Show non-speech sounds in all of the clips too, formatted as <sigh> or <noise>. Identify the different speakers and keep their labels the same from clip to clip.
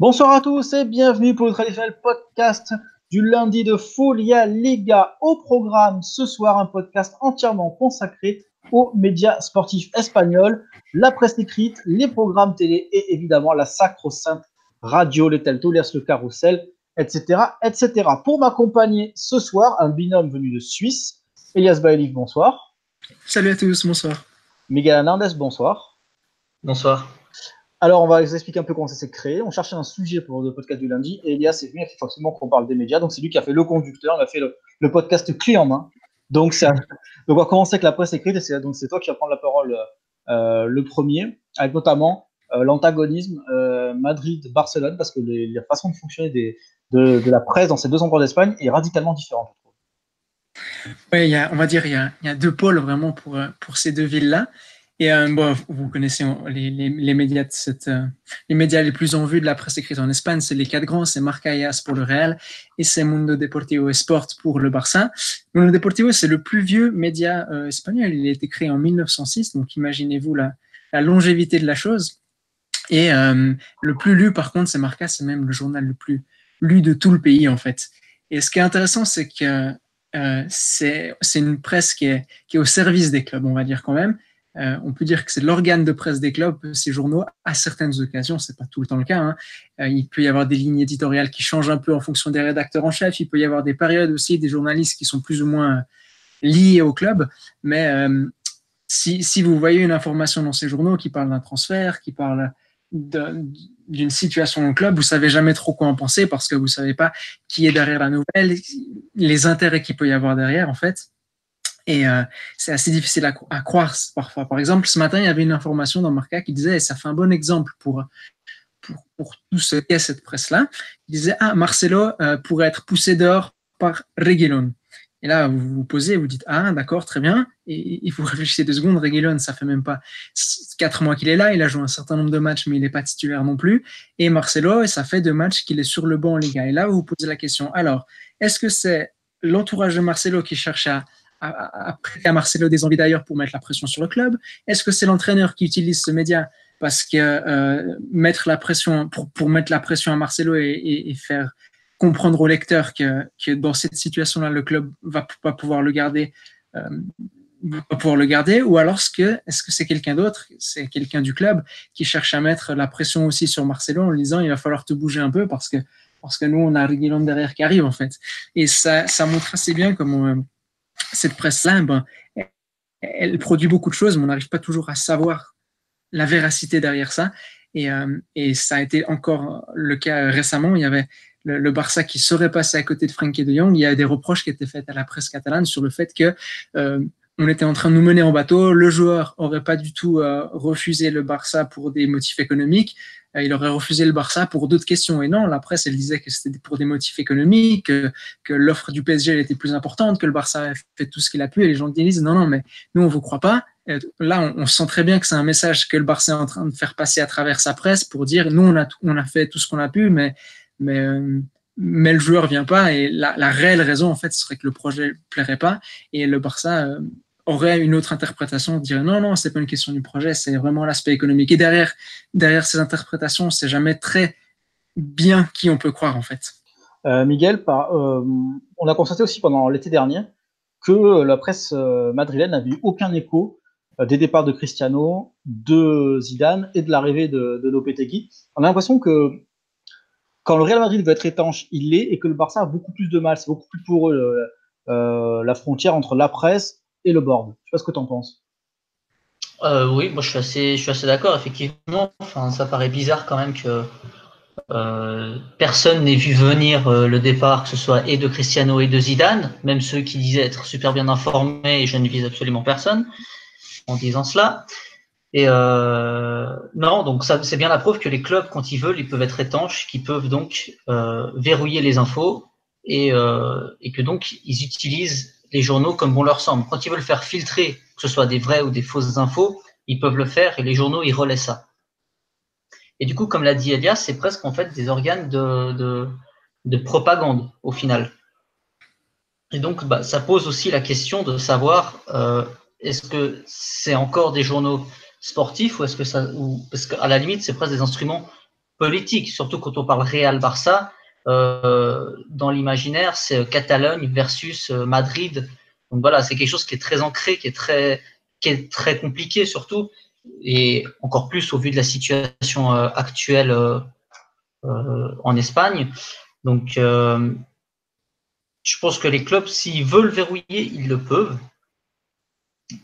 Speaker 1: Bonsoir à tous et bienvenue pour le traditionnel podcast du lundi de Folia Liga. Au programme ce soir, un podcast entièrement consacré aux médias sportifs espagnols, la presse écrite, les programmes télé et évidemment la sacro-sainte radio, les teletours, le carrousel, etc., etc. Pour m'accompagner ce soir, un binôme venu de Suisse, Elias Bailif, bonsoir.
Speaker 2: Salut à tous, bonsoir.
Speaker 1: Miguel Hernandez, bonsoir.
Speaker 3: Bonsoir.
Speaker 1: Alors, on va vous expliquer un peu comment ça s'est créé. On cherchait un sujet pour le podcast du lundi et Elias est venu, il a fait forcément qu'on parle des médias. Donc, c'est lui qui a fait le conducteur, il a fait le, podcast clé en main. Donc, ça, donc, on va commencer avec la presse écrite et donc, c'est toi qui vas prendre la parole euh, le premier, avec notamment euh, l'antagonisme euh, Madrid-Barcelone, parce que la façon de fonctionner de, la presse dans ces deux endroits d'Espagne est radicalement différente.
Speaker 2: Oui, on va dire il y, a, il y a deux pôles vraiment pour, pour ces deux villes-là. Et bon, vous connaissez les, cette, les médias les plus en vue de la presse écrite en Espagne, c'est les quatre grands, c'est Marca pour le Real et c'est Mundo Deportivo et Sport pour le Barça. Mundo Deportivo, c'est le plus vieux média espagnol. Il a été créé en 1906, donc imaginez-vous la, longévité de la chose. Et euh, le plus lu, par contre, c'est Marca, c'est même le journal le plus lu de tout le pays, en fait. Et ce qui est intéressant, c'est que euh, c'est une presse qui est, qui est, au service des clubs, on va dire quand même. Euh, on peut dire que c'est l'organe de presse des clubs, ces journaux, à certaines occasions, c'est pas tout le temps le cas. Hein. Euh, il peut y avoir des lignes éditoriales qui changent un peu en fonction des rédacteurs en chef. Il peut y avoir des périodes aussi, des journalistes qui sont plus ou moins liés au club. Mais euh, si, vous voyez une information dans ces journaux qui parle d'un transfert, qui parle d'une situation au club, vous savez jamais trop quoi en penser parce que vous savez pas qui est derrière la nouvelle, les intérêts qu'il peut y avoir derrière en fait. Et euh, c'est assez difficile à, croire parfois. Par exemple, ce matin, il y avait une information dans Marca qui disait, et ça fait un bon exemple pour, pour, pour tout ce qu'est cette presse-là, il disait, ah, Marcelo euh, pourrait être poussé dehors par Reguilon. Et là, vous vous posez, vous dites, ah, d'accord, très bien. Et, il vous <laughs> réfléchissez deux secondes, Reguilon, ça fait même pas quatre mois qu'il est là. Il a joué un certain nombre de matchs, mais il n'est pas titulaire non plus. Et Marcelo, ça fait deux matchs qu'il est sur le banc en Liga. Et là, vous vous posez la question, alors, est-ce que c'est l'entourage de Marcelo qui cherche à, à, à Marcelo des envies d'ailleurs pour mettre la pression sur le club. Est-ce que c'est l'entraîneur qui utilise ce média parce que euh, mettre la pression pour, mettre la pression à Marcelo et, faire comprendre au lecteur que, dans cette situation-là, le club va pas pouvoir le garder, euh, pouvoir le garder, ou alors est-ce que est-ce que c'est quelqu'un d'autre, c'est quelqu'un du club qui cherche à mettre la pression aussi sur Marcelo en lui disant il va falloir te bouger un peu parce que parce que nous on a Reguilon derrière qui arrive en fait, et ça ça montre assez bien comment euh, cette presse-là, ben, elle produit beaucoup de choses, mais on n'arrive pas toujours à savoir la véracité derrière ça. Et, euh, ça a été encore le cas récemment. Il y avait le, Barça qui serait passé à côté de Frankie de Jong, il y a des reproches qui étaient faits à la presse catalane sur le fait que euh, on était en train de nous mener en bateau, le joueur aurait pas du tout euh, refusé le Barça pour des motifs économiques, euh, il aurait refusé le Barça pour d'autres questions. Et non, la presse, elle disait que c'était pour des motifs économiques, que, l'offre du PSG elle était plus importante, que le Barça a fait tout ce qu'il a pu. Et les gens disent non, non, mais nous, on vous croit pas. là, on, sent très bien que c'est un message que le Barça est en train de faire passer à travers sa presse pour dire nous, on a, fait tout ce qu'on a pu, mais mais, euh, le joueur vient pas. Et la, réelle raison, en fait, serait que le projet plairait pas. Et le Barça aurait une autre interprétation, dirait non, non, c'est pas une question du projet, c'est vraiment l'aspect économique. Et derrière, derrière ces interprétations, c'est jamais très bien qui on peut croire, en fait.
Speaker 1: Euh, Miguel, euh, on a constaté aussi pendant l'été dernier que la presse madrilène n'avait eu aucun écho des départs de Cristiano, de Zidane et de l'arrivée de, de Lopetegui. On a l'impression que quand le Real Madrid veut être étanche, il l'est, et que le Barça a beaucoup plus de mal. C'est beaucoup plus pour eux euh, euh, la frontière entre la presse et le board. Je sais pas ce que tu en penses.
Speaker 3: Euh, oui, moi je suis assez, assez d'accord. Effectivement, enfin, ça paraît bizarre quand même que euh, personne n'ait vu venir euh, le départ, que ce soit et de Cristiano et de Zidane, même ceux qui disaient être super bien informés, et je ne vise absolument personne en disant cela. Et non, donc ça c'est bien la preuve que les clubs, quand ils veulent, ils peuvent être étanches, qu'ils peuvent donc verrouiller les infos et que donc ils utilisent les journaux comme bon leur semble. Quand ils veulent faire filtrer, que ce soit des vraies ou des fausses infos, ils peuvent le faire et les journaux ils relaient ça. Et du coup, comme l'a dit Elias, c'est presque en fait des organes de, de, de propagande au final. Et donc, bah, ça pose aussi la question de savoir euh, est-ce que c'est encore des journaux sportif ou est-ce que ça ou parce qu'à la limite c'est presque des instruments politique, surtout quand on parle Real-Barça. Euh, dans l'imaginaire, c'est Catalogne versus euh, Madrid. Donc voilà, c'est quelque chose qui est très ancré, qui est très, qui est très compliqué surtout, et encore plus au vu de la situation euh, actuelle en Espagne. Donc, je pense que les clubs, s'ils veulent verrouiller, ils le peuvent,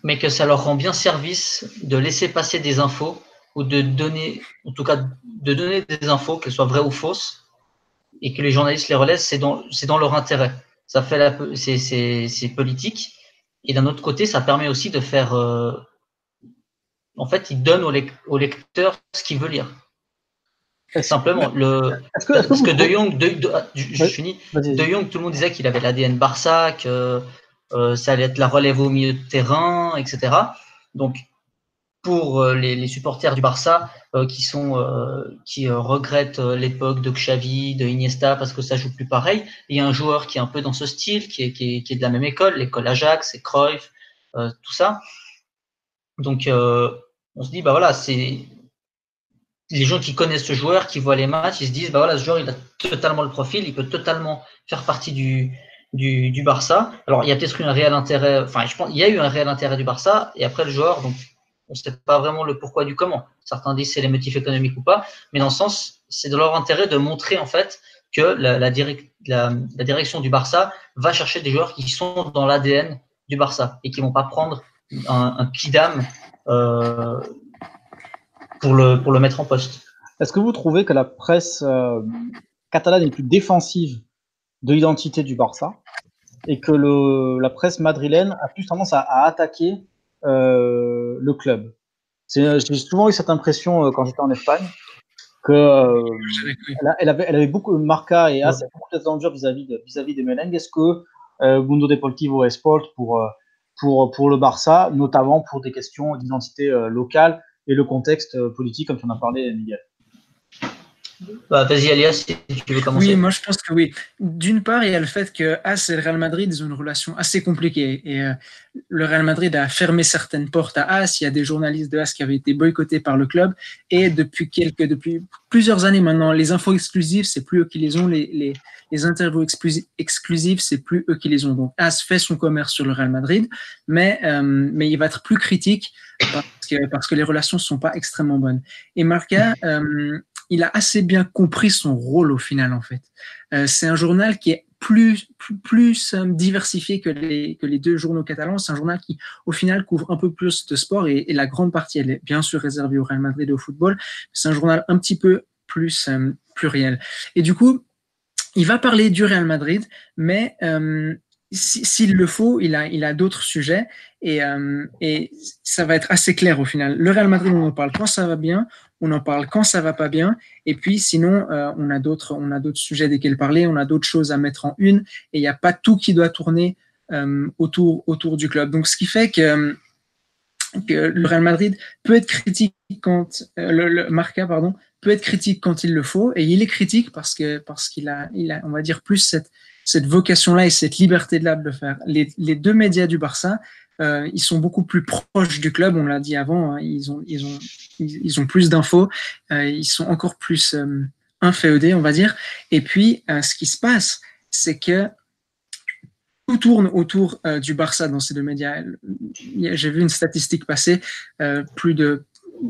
Speaker 3: mais que ça leur rend bien service de laisser passer des infos ou de donner, en tout cas, de donner des infos, qu'elles soient vraies ou fausses, et que les journalistes les relaient, c'est dans, leur intérêt. Ça fait c'est, politique. Et d'un autre côté, ça permet aussi de faire, euh, en fait, ils donnent au, lecteur ce qu'il veut lire. Simplement, le, que, parce que, De Jong, de, ah, je, finis. De Jong, tout le monde disait qu'il avait l'ADN Barça, que euh, ça allait être la relève au milieu de terrain, etc. Donc, pour euh, les, supporters du Barça euh, qui sont euh, qui regrettent l'époque de Xavi, de Iniesta parce que ça joue plus pareil. Il y a un joueur qui est un peu dans ce style, qui est, qui est, de la même école, l'école Ajax, c'est Cruyff, tout ça. Donc on se dit bah voilà c'est les gens qui connaissent ce joueur, qui voient les matchs, ils se disent bah voilà ce joueur il a totalement le profil, il peut totalement faire partie du du, du Barça. Alors il y a peut-être eu un réel intérêt, enfin je pense il y a eu un réel intérêt du Barça et après le joueur donc on ne sait pas vraiment le pourquoi du comment. Certains disent c'est les motifs économiques ou pas, mais dans le sens, c'est de leur intérêt de montrer en fait que la, direction du Barça va chercher des joueurs qui sont dans l'ADN du Barça et qui vont pas prendre un, un kidam euh, pour, le, pour le mettre en poste.
Speaker 1: Est-ce que vous trouvez que la presse euh, catalane est plus défensive de l'identité du Barça et que la presse madrilène a plus tendance à attaquer euh, le club. J'ai souvent eu cette impression euh, quand j'étais en Espagne que euh, elle, avait, elle, avait, beaucoup Marca et As beaucoup d'attendu vis-à-vis de, vis-à-vis des Merengues. Est-ce que euh, Mundo Deportivo et Sport pour pour pour le Barça, notamment pour des questions d'identité locale et le contexte politique, comme tu en as parlé, Miguel?
Speaker 3: Bah, vas-y, Alias, tu veux commencer.
Speaker 2: Oui, moi je pense que oui. D'une part, il y a le fait que As et le Real Madrid ils ont une relation assez compliquée. Et euh, le Real Madrid a fermé certaines portes à As. Il y a des journalistes de As qui avaient été boycottés par le club. Et depuis, quelques, depuis plusieurs années maintenant, les infos exclusives, c'est plus eux qui les ont. Les interviews exclusives, c'est plus eux qui les ont. Donc As fait son commerce sur le Real Madrid, mais, euh, mais il va être plus critique parce que, parce que les relations ne sont pas extrêmement bonnes. Et Marca, euh, il a assez bien compris son rôle au final, en fait. Euh, c'est un journal qui est plus, plus, euh, diversifié que les, que les deux journaux catalans. C'est un journal qui, au final, couvre un peu plus de sport et, la grande partie, elle est bien sûr réservée au Real Madrid et au football. C'est un journal un petit peu plus euh, pluriel. Et du coup, il va parler du Real Madrid, mais s'il le faut, il a, il a d'autres sujets et, et ça va être assez clair au final. Le Real Madrid, on en parle quand ça va bien, on en parle quand ça va pas bien, et puis sinon euh, on a d'autres on a d'autres sujets desquels parler, on a d'autres choses à mettre en une, et il n'y a pas tout qui doit tourner euh, autour autour du club. Donc ce qui fait que, le Real Madrid peut être critique quand euh, le, Marca pardon peut être critique quand il le faut, et il est critique parce que parce qu'il a il a on va dire plus cette cette vocation-là et cette liberté de là de le faire. Les, les deux médias du Barça, euh, ils sont beaucoup plus proches du club, on l'a dit avant, hein, ils, ont, plus d'infos, euh, ils sont encore plus euh, inféodés, on va dire. Et puis, euh, ce qui se passe, c'est que tout tourne autour du Barça dans ces deux médias. J'ai vu une statistique passer, plus de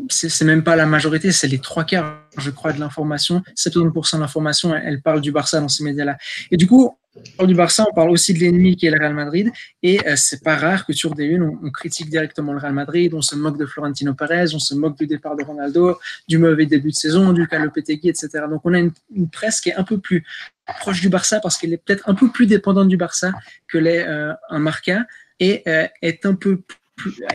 Speaker 2: c'est même pas la majorité, c'est les trois quarts, je crois, de l'information. 70% de l'information, elle, parle du Barça dans ces médias-là. Et du coup, on parle du Barça, on parle aussi de l'ennemi qui est le Real Madrid. Et euh, c'est pas rare que sur des unes, on, critique directement le Real Madrid, on se moque de Florentino Pérez, on se moque du départ de Ronaldo, du mauvais début de saison, du Calopetegui, etc. Donc on a une, presse qui est un peu plus proche du Barça parce qu'elle est peut-être un peu plus dépendante du Barça que l'est euh, un Marca et euh, est un peu plus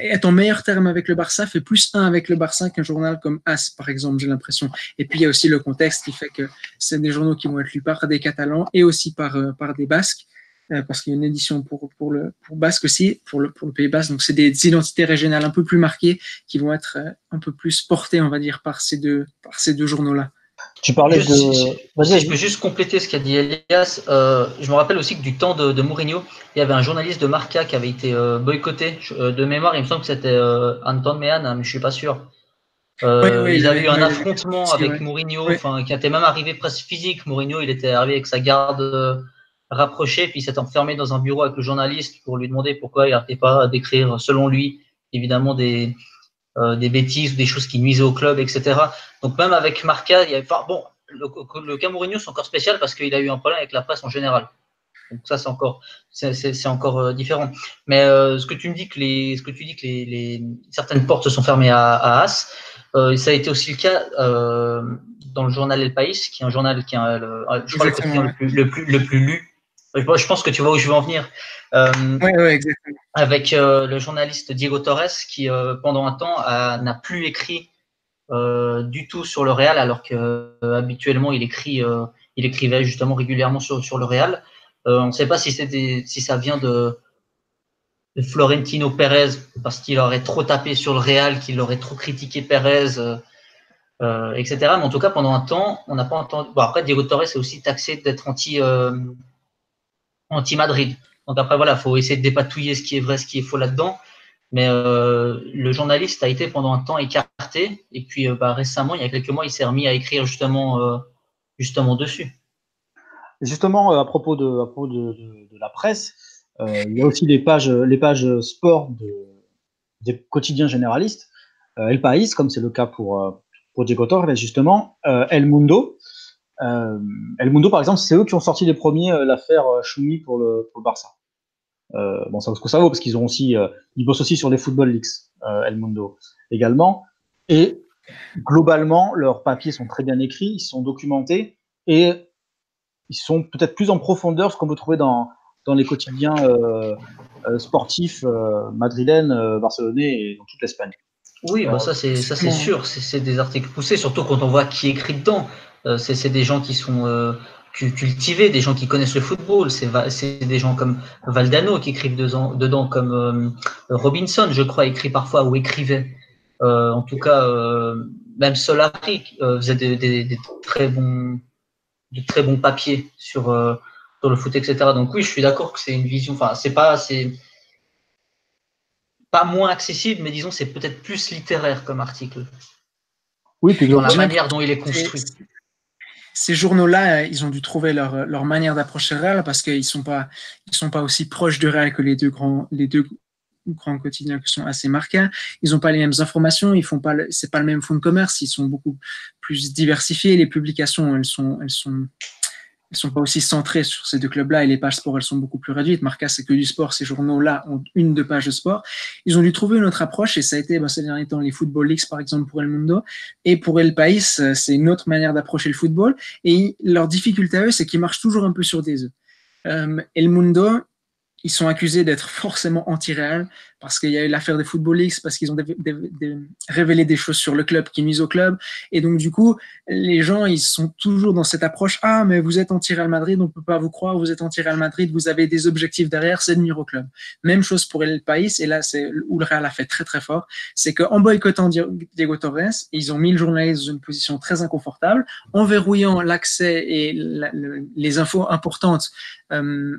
Speaker 2: être en meilleur terme avec le Barça fait plus un avec le Barça qu'un journal comme As, par exemple, j'ai l'impression. Et puis il y a aussi le contexte qui fait que c'est des journaux qui vont être lus par des Catalans et aussi par, euh, des Basques, euh, parce qu'il y a une édition pour, le, Basque aussi, pour le, Pays Basque. Donc c'est des identités régionales un peu plus marquées qui vont être euh, un peu plus portées, on va dire, par ces deux, par ces deux journaux-là.
Speaker 3: Tu parlais de. je peux juste compléter ce qu'a dit Elias. Euh, je me rappelle aussi que du temps de, Mourinho, il y avait un journaliste de Marca qui avait été euh, boycotté. Euh, de mémoire, il me semble que c'était Anton Mehan, hein, mais je suis pas sûr. Euh, ils avaient eu un affrontement avec Mourinho, qui était même arrivé presque physique. Mourinho, il était arrivé avec sa garde euh, rapprochée, puis il s'est enfermé dans un bureau avec le journaliste pour lui demander pourquoi il n'arrêtait pas d'écrire, selon lui, évidemment des, euh, des bêtises ou des choses qui nuisaient au club, etc. Donc même avec Marca, il y avait, bon, le, le cas Mourinho, c'est encore spécial parce qu'il a eu un problème avec la presse en général. Donc ça, c'est encore, c'est encore euh, différent. Mais euh, ce que tu me dis que les, ce que tu dis que les, les certaines portes se sont fermées à, à As, euh, ça a été aussi le cas euh, dans le journal El País, qui est un journal qui est le, je crois le, plus, le, plus, le plus lu. Je pense que tu vois où je veux en venir.
Speaker 2: Euh, oui, oui, exactement.
Speaker 3: Avec le journaliste Diego Torres, qui pendant un temps n'a plus écrit du tout sur le Real, alors que habituellement il écrit, il écrivait justement régulièrement sur, sur le Real. Euh, on ne sait pas si, si ça vient de, Florentino Pérez parce qu'il aurait trop tapé sur le Real, qu'il aurait trop critiqué Pérez, euh, euh, etc. Mais en tout cas, pendant un temps, on n'a pas entendu. Bon, après, Diego Torres est aussi taxé d'être anti, anti Madrid. Donc après, voilà, faut essayer de dépatouiller ce qui est vrai, ce qui est faux là-dedans. Mais le journaliste a été pendant un temps écarté. Et puis bah, récemment, il y a quelques mois, il s'est remis à écrire justement, justement dessus.
Speaker 1: Justement, euh, à propos de, de, la presse, euh, il y a aussi les pages, sport de, des quotidiens généralistes. Euh, El País, comme c'est le cas pour, pour Diego Torres, justement, El Mundo. El Mundo, par exemple, c'est eux qui ont sorti les premiers l'affaire Choumi pour le, pour le Barça. bon, ça vaut ce que ça vaut, parce qu'ils ont aussi, ils bossent aussi sur les Football Leaks, El Mundo également. Et globalement, leurs papiers sont très bien écrits, ils sont documentés, et ils sont peut-être plus en profondeur ce qu'on peut trouver dans, dans les quotidiens euh, euh, sportifs euh, madrilènes, barcelonais et dans toute l'Espagne.
Speaker 3: Oui, bah ça c'est ça c'est sûr, c'est des articles poussés, surtout quand on voit qui écrit dedans. C'est des gens qui sont cultivés, des gens qui connaissent le football. C'est des gens comme Valdano qui écrivent dedans, dedans comme Robinson, je crois, écrit parfois ou écrivait. en tout cas, même Solari faisait des, des, très bons de très bons papiers sur, euh, sur le foot, etc. Donc oui, je suis d'accord que c'est une vision. Enfin, c'est pas, c'est pas moins accessible, mais disons c'est peut-être plus littéraire comme article.
Speaker 1: Oui, puis
Speaker 3: dans la manière dont il est construit.
Speaker 2: Ces journaux-là, ils ont dû trouver leur, leur manière d'approcher réel parce qu'ils sont pas, sont pas aussi proches de réel que les deux grands, les deux grands quotidiens qui sont assez marquants. Ils n'ont pas les mêmes informations, ils font pas le même fonds de commerce, ils sont beaucoup plus diversifiés. Les publications, elles sont, elles sont, elles sont pas aussi centrées sur ces deux clubs-là et les pages sport, elles sont beaucoup plus réduites. Marca, c'est que du sport. Ces journaux-là ont une, deux pages de sport. Ils ont dû trouver une autre approche et ça a été, ben, ces derniers temps, les Football Leagues, par exemple, pour El Mundo. Et pour El País, c'est une autre manière d'approcher le football. Et leur difficulté à eux, c'est qu'ils marchent toujours un peu sur des œufs. Euh, El Mundo, ils sont accusés d'être forcément anti-réel parce qu'il y a eu l'affaire des Football Leagues, parce qu'ils ont révélé des choses sur le club qui nuisent au club. Et donc, du coup, les gens, ils sont toujours dans cette approche Ah, mais vous êtes anti-Real Madrid, on ne peut pas vous croire, vous êtes anti-Real Madrid, vous avez des objectifs derrière, c'est de nuire au club. Même chose pour El País, et là, c'est où le Real a fait très, très fort c'est qu'en boycottant Diego Torres, ils ont mis le journaliste dans une position très inconfortable, en verrouillant l'accès et les infos importantes. Euh,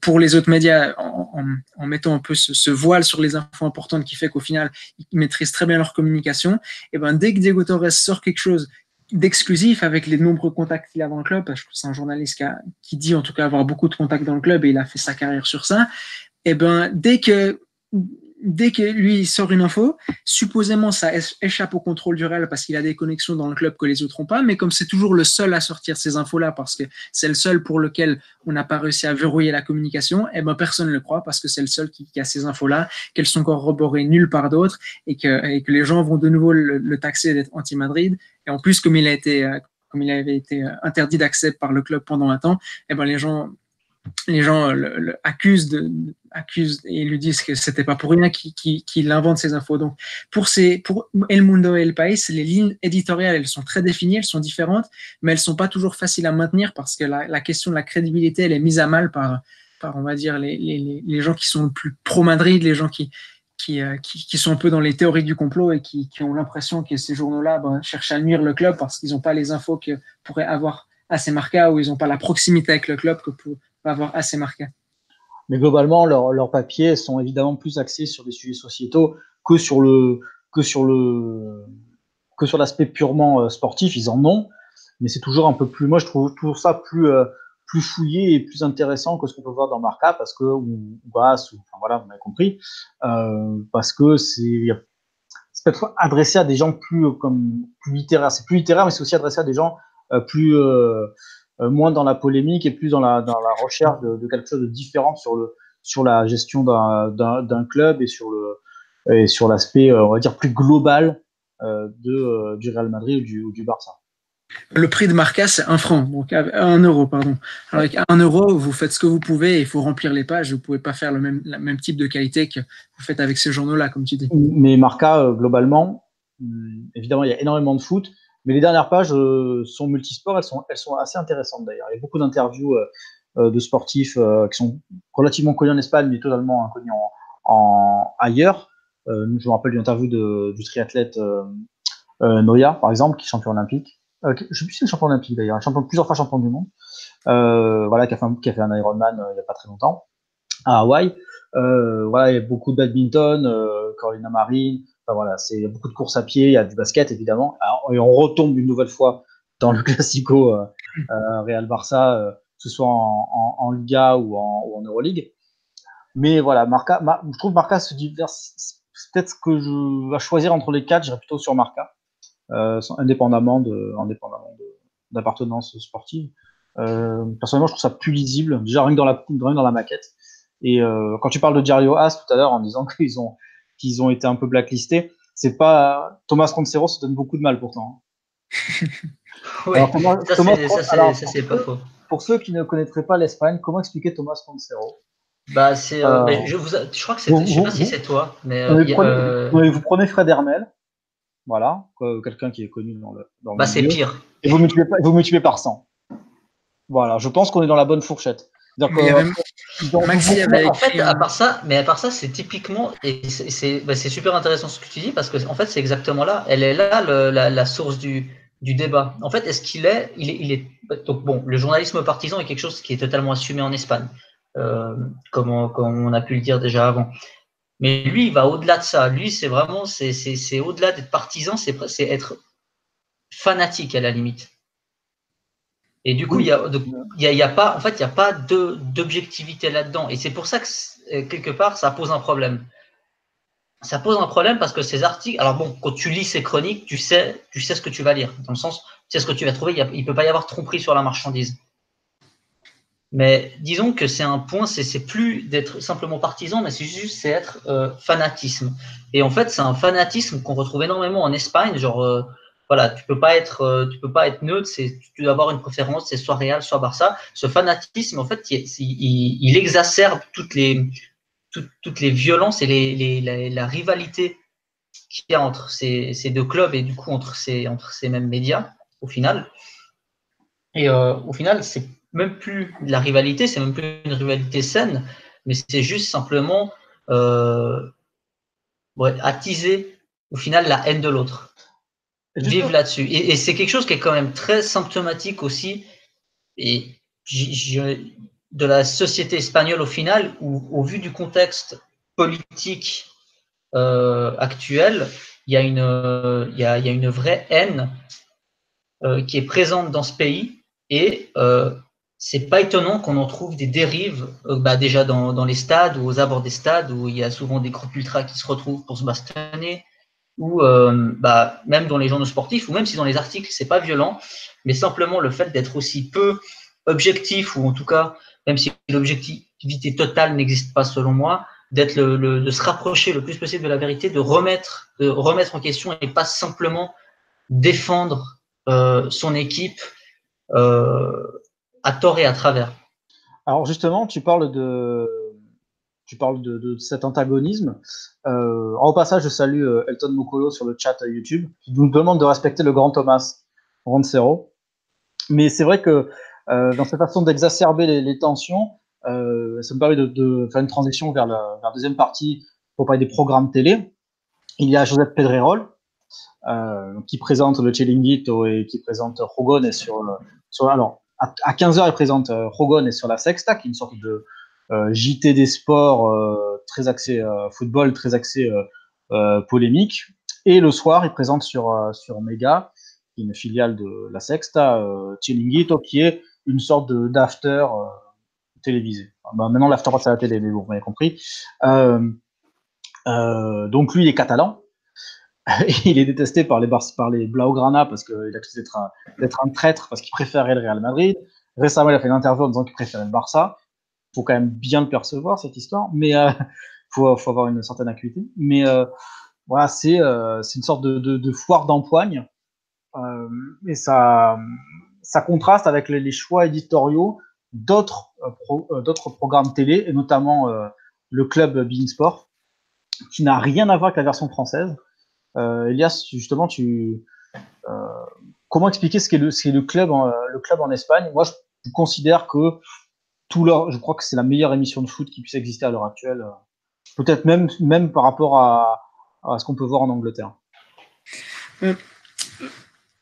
Speaker 2: pour les autres médias, en, mettant un peu ce, voile sur les infos importantes qui fait qu'au final, ils maîtrisent très bien leur communication, et ben dès que Diego Torres sort quelque chose d'exclusif avec les nombreux contacts qu'il a dans le club, parce que c'est un journaliste qui, qui, dit en tout cas avoir beaucoup de contacts dans le club et il a fait sa carrière sur ça, et ben dès que dès que lui sort une info, supposément ça échappe au contrôle du réel parce qu'il a des connexions dans le club que les autres n'ont pas, mais comme c'est toujours le seul à sortir ces infos-là parce que c'est le seul pour lequel on n'a pas réussi à verrouiller la communication, eh ben personne ne le croit parce que c'est le seul qui, a ces infos-là, qu'elles sont corroborées nulle part d'autre et que, les gens vont de nouveau le, taxer d'être anti-Madrid. Et en plus, comme il a été, euh, comme il avait été euh, interdit d'accès par le club pendant un temps, eh ben les gens les gens euh, le, accusent, de, accusent et lui disent que c'était pas pour rien qu'il invente ces infos. Donc, pour, ces, pour El Mundo et El País, les lignes éditoriales, elles sont très définies, elles sont différentes, mais elles sont pas toujours faciles à maintenir parce que la, question de la crédibilité, elle est mise à mal par, on va dire, les, les, les gens qui sont le plus pro-Madrid, les gens qui, qui, euh, qui, sont un peu dans les théories du complot et qui, ont l'impression que ces journaux-là ben, cherchent à nuire le club parce qu'ils n'ont pas les infos que pourraient avoir assez marquées ou ils n'ont pas la proximité avec le club que pour, avoir assez marqué.
Speaker 1: Mais globalement, leurs papiers sont évidemment plus axés sur des sujets sociétaux que sur le, que sur le, que sur l'aspect purement sportif, ils en ont, mais c'est toujours un peu plus, moi je trouve toujours ça plus, plus fouillé et plus intéressant que ce qu'on peut voir dans Marca, parce que, ou, ou enfin voilà, vous m'avez compris, parce que c'est, c'est peut-être adressé à des gens plus, comme, plus littéraires, c'est plus littéraire, mais c'est aussi adressé à des gens plus, moins dans la polémique et plus dans la, dans la recherche de, de quelque chose de différent sur le, sur la gestion d'un club et sur le et sur l'aspect euh, on va dire plus global euh, de euh, du Real Madrid ou du, ou du Barça.
Speaker 2: Le prix de Marca, c'est un franc, donc un euro, pardon. avec un euro, vous faites ce que vous pouvez, il faut remplir les pages, vous pouvez pas faire le même, le même type de qualité que vous faites avec ces journaux-là, comme tu dis.
Speaker 1: Mais Marca, globalement, hmm, évidemment, il y a énormément de foot, mais les dernières pages sont multisports, elles sont, assez intéressantes d'ailleurs. Il y a beaucoup d'interviews euh, de sportifs euh, qui sont relativement connus en Espagne, mais totalement inconnus en, ailleurs. Euh, je me rappelle d'une interview de, du triathlète Noya, par exemple, qui est champion olympique. je ne sais plus si c'est champion olympique d'ailleurs, champion, plusieurs fois champion du monde. voilà, qui a, fait un, qui a fait un Ironman il n'y a pas très longtemps à Hawaï. voilà, il y a beaucoup de badminton, Carolina Marine. Enfin, voilà, c'est beaucoup de courses à pied, il y a du basket évidemment. et on retombe une nouvelle fois dans le <laughs> classico Real Barça que ce soit en, Liga ou en, ou Euroleague. Mais voilà, Marca, je trouve Marca se diverse. Peut-être que je vais choisir entre les quatre, j'irai plutôt sur Marca, euh, indépendamment d'appartenance sportive. Euh, personnellement, je trouve ça plus lisible, déjà rien que dans la, rien dans la maquette. Et euh, quand tu parles de Diario As tout à l'heure en disant <laughs> qu'ils ont, qu'ils ont été un peu blacklistés, c'est pas Thomas Concero se donne beaucoup de mal pourtant. <laughs>
Speaker 3: oui, ça c'est pas faux
Speaker 1: pour ceux qui ne connaîtraient pas l'Espagne, comment expliquer Thomas Concero
Speaker 3: bah, c'est, euh, euh, je, vous, je, crois que c'est, je sais pas si c'est toi, mais euh,
Speaker 1: vous, prenez, vous, prenez, Fred Hermel, voilà, quelqu'un qui est connu dans le. Dans
Speaker 3: bah, c'est pire.
Speaker 1: Et vous multipliez, vous multipliez par 100. Voilà, je pense qu'on est dans la bonne fourchette.
Speaker 3: Maxi en fait, à part ça, mais à part ça, c'est typiquement et c'est, bah, c'est super intéressant ce que tu dis parce que en fait, c'est exactement là. Elle est là le, la, la, source du, du débat. En fait, est-ce qu'il est, il est, il est, donc bon, le journalisme partisan est quelque chose qui est totalement assumé en Espagne, euh, comme, on, comme, on, a pu le dire déjà avant. Mais lui, il va au-delà de ça. Lui, c'est vraiment, c'est, au-delà d'être partisan, c'est être fanatique à la limite. Et du coup, il y a, y a, pas, en fait, il n'y a pas d'objectivité là-dedans. Et c'est pour ça que quelque part, ça pose un problème ça pose un problème parce que ces articles, alors bon, quand tu lis ces chroniques, tu sais, tu sais ce que tu vas lire, dans le sens, tu sais ce que tu vas trouver, il ne peut pas y avoir tromperie sur la marchandise. Mais disons que c'est un point, c'est plus d'être simplement partisan, mais c'est juste c'est être euh, fanatisme. Et en fait, c'est un fanatisme qu'on retrouve énormément en Espagne. Genre, euh, voilà, tu peux pas être, euh, tu peux pas être neutre. Tu dois avoir une préférence, c'est soit Real, soit Barça. Ce fanatisme, en fait, il, exacerbe toutes les, toutes les violences et la, rivalité qu'il y a entre ces, deux clubs et du coup entre ces, entre ces mêmes médias au final. Et euh, au final, c'est même plus de la rivalité, c'est même plus une rivalité saine, mais c'est juste simplement euh, attiser au final la haine de l'autre. Vivre là-dessus. Et, c'est quelque chose qui est quand même très symptomatique aussi. Et de la société espagnole au final, où au vu du contexte politique euh, actuel, il y, a une, il, y a, il y a une vraie haine euh, qui est présente dans ce pays et euh, c'est pas étonnant qu'on en trouve des dérives euh, bah, déjà dans, dans, les stades ou aux abords des stades où il y a souvent des groupes ultra qui se retrouvent pour se bastonner ou euh, bah, même dans les journaux sportifs ou même si dans les articles c'est pas violent mais simplement le fait d'être aussi peu objectif ou en tout cas même si l'objectivité totale n'existe pas selon moi, d'être le, de se rapprocher le plus possible de la vérité, de remettre, de remettre en question et pas simplement défendre euh, son équipe euh, à tort et à travers.
Speaker 1: Alors justement, tu parles de, tu parles de, cet antagonisme. Euh, en passage, je salue euh, Elton Mukolo sur le chat YouTube, qui nous demande de respecter le grand Thomas Roncero. Mais c'est vrai que euh, dans cette façon d'exacerber les, tensions, euh, ça me permet de, faire une transition vers la, deuxième partie pour parler des programmes télé. Il y a Joseph Pedrerol, euh, qui présente le Chilinguito et qui présente Rogon et sur, sur alors à, 15h il présente euh, Rogon et sur la Sexta qui est une sorte de euh, JT des sports euh, très axé euh, football très axé polémique Et le soir, il présente sur, sur Mega, une filiale de la Sexta, euh, Chilinguito, qui est une sorte d'after télévisé. Bah, maintenant, l'after, c'est la télé, mais vous m'avez compris. donc lui, il est catalan. <laughs> il est détesté par les, par les Blaugrana parce qu'il accuse d'être un, un traître parce qu'il préférait le Real Madrid. Récemment, il a fait une interview en disant qu'il préférait le Barça. Faut quand même bien le percevoir, cette histoire, mais euh, <laughs> faut, faut, avoir une certaine acuité. Mais euh, voilà, c'est euh, une sorte de, de, foire d'empoigne. Euh, et ça, ça contraste avec les, choix éditoriaux d'autres d'autres programmes télé, et notamment le club Beansport, qui n'a rien à voir avec la version française. Elias, justement, tu, comment expliquer ce qu'est le, ce le, club le club en Espagne? Moi, je, considère que tout leur, je crois que c'est la meilleure émission de foot qui puisse exister à l'heure actuelle. Peut-être même, même par rapport à, à ce qu'on peut voir en Angleterre.
Speaker 2: Euh,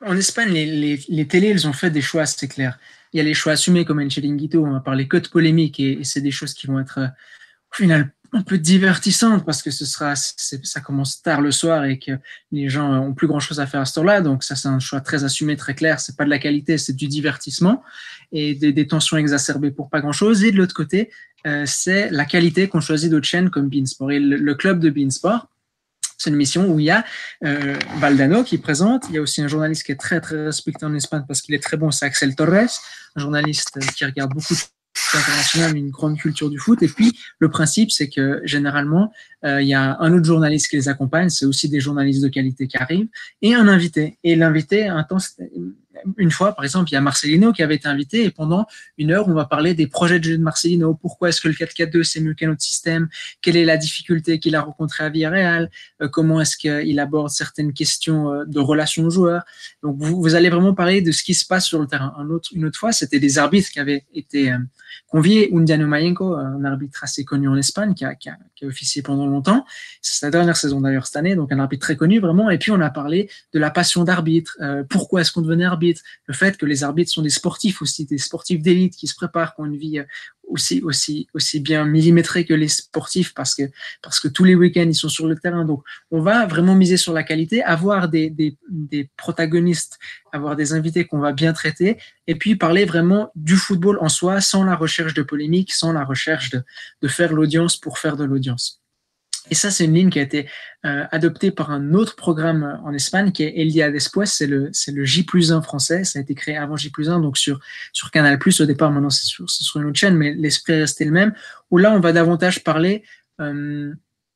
Speaker 2: en Espagne, les, les, les, télés, elles ont fait des choix assez clairs. Il y a les choix assumés comme un Chiringuito, on va parler que de polémique et, et c'est des choses qui vont être au final un peu divertissante parce que ce sera, ça commence tard le soir et que les gens ont plus grand chose à faire à ce temps-là. Donc ça, c'est un choix très assumé, très clair. C'est pas de la qualité, c'est du divertissement et des, des, tensions exacerbées pour pas grand chose. Et de l'autre côté, euh, c'est la qualité qu'on choisit d'autres chaînes comme Beansport. Et le, club de Beansport, c'est une mission où il y a euh, Valdano qui présente. Il y a aussi un journaliste qui est très très respecté en Espagne parce qu'il est très bon, c'est Axel Torres, un journaliste qui regarde beaucoup une grande culture du foot. Et puis, le principe, c'est que généralement, euh, il y a un autre journaliste qui les accompagne, c'est aussi des journalistes de qualité qui arrivent, et un invité. Et l'invité, un temps, une fois, par exemple, il y a Marcelino qui avait été invité et pendant une heure, on va parler des projets de jeu de Marcelino. Pourquoi est-ce que le 4-4-2 c'est mieux qu'un autre système? Quelle est la difficulté qu'il a rencontrée à Villarreal? Euh, Comment est-ce qu'il aborde certaines questions euh, de relations aux joueurs? Donc, vous, allez vraiment parler de ce qui se passe sur le terrain. Une autre fois, c'était des arbitres qui avaient été euh, conviés. Undiano Mayenko, un arbitre assez connu en Espagne, qui a, qui officié pendant longtemps. C'est sa dernière saison d'ailleurs cette année, donc un arbitre très connu vraiment. Et puis, on a parlé de la passion d'arbitre. pourquoi est-ce qu'on devenait arbitre? Le fait que les arbitres sont des sportifs aussi, des sportifs d'élite qui se préparent, qui ont une vie euh, aussi, aussi, aussi bien millimétrée que les sportifs parce que, parce que tous les week-ends ils sont sur le terrain. Donc, on va vraiment miser sur la qualité, avoir des, des, des protagonistes, avoir des invités qu'on va bien traiter et puis parler vraiment du football en soi sans la recherche de polémique, sans la recherche de, de faire l'audience pour faire de l'audience. Et ça, c'est une ligne qui a été euh, adoptée par un autre programme euh, en Espagne qui est El Dia Después, c'est le, le J plus 1 français, ça a été créé avant J plus 1, donc sur, Canal au départ, maintenant c'est sur, une autre chaîne, mais l'esprit est resté le même, où là, on va davantage parler euh,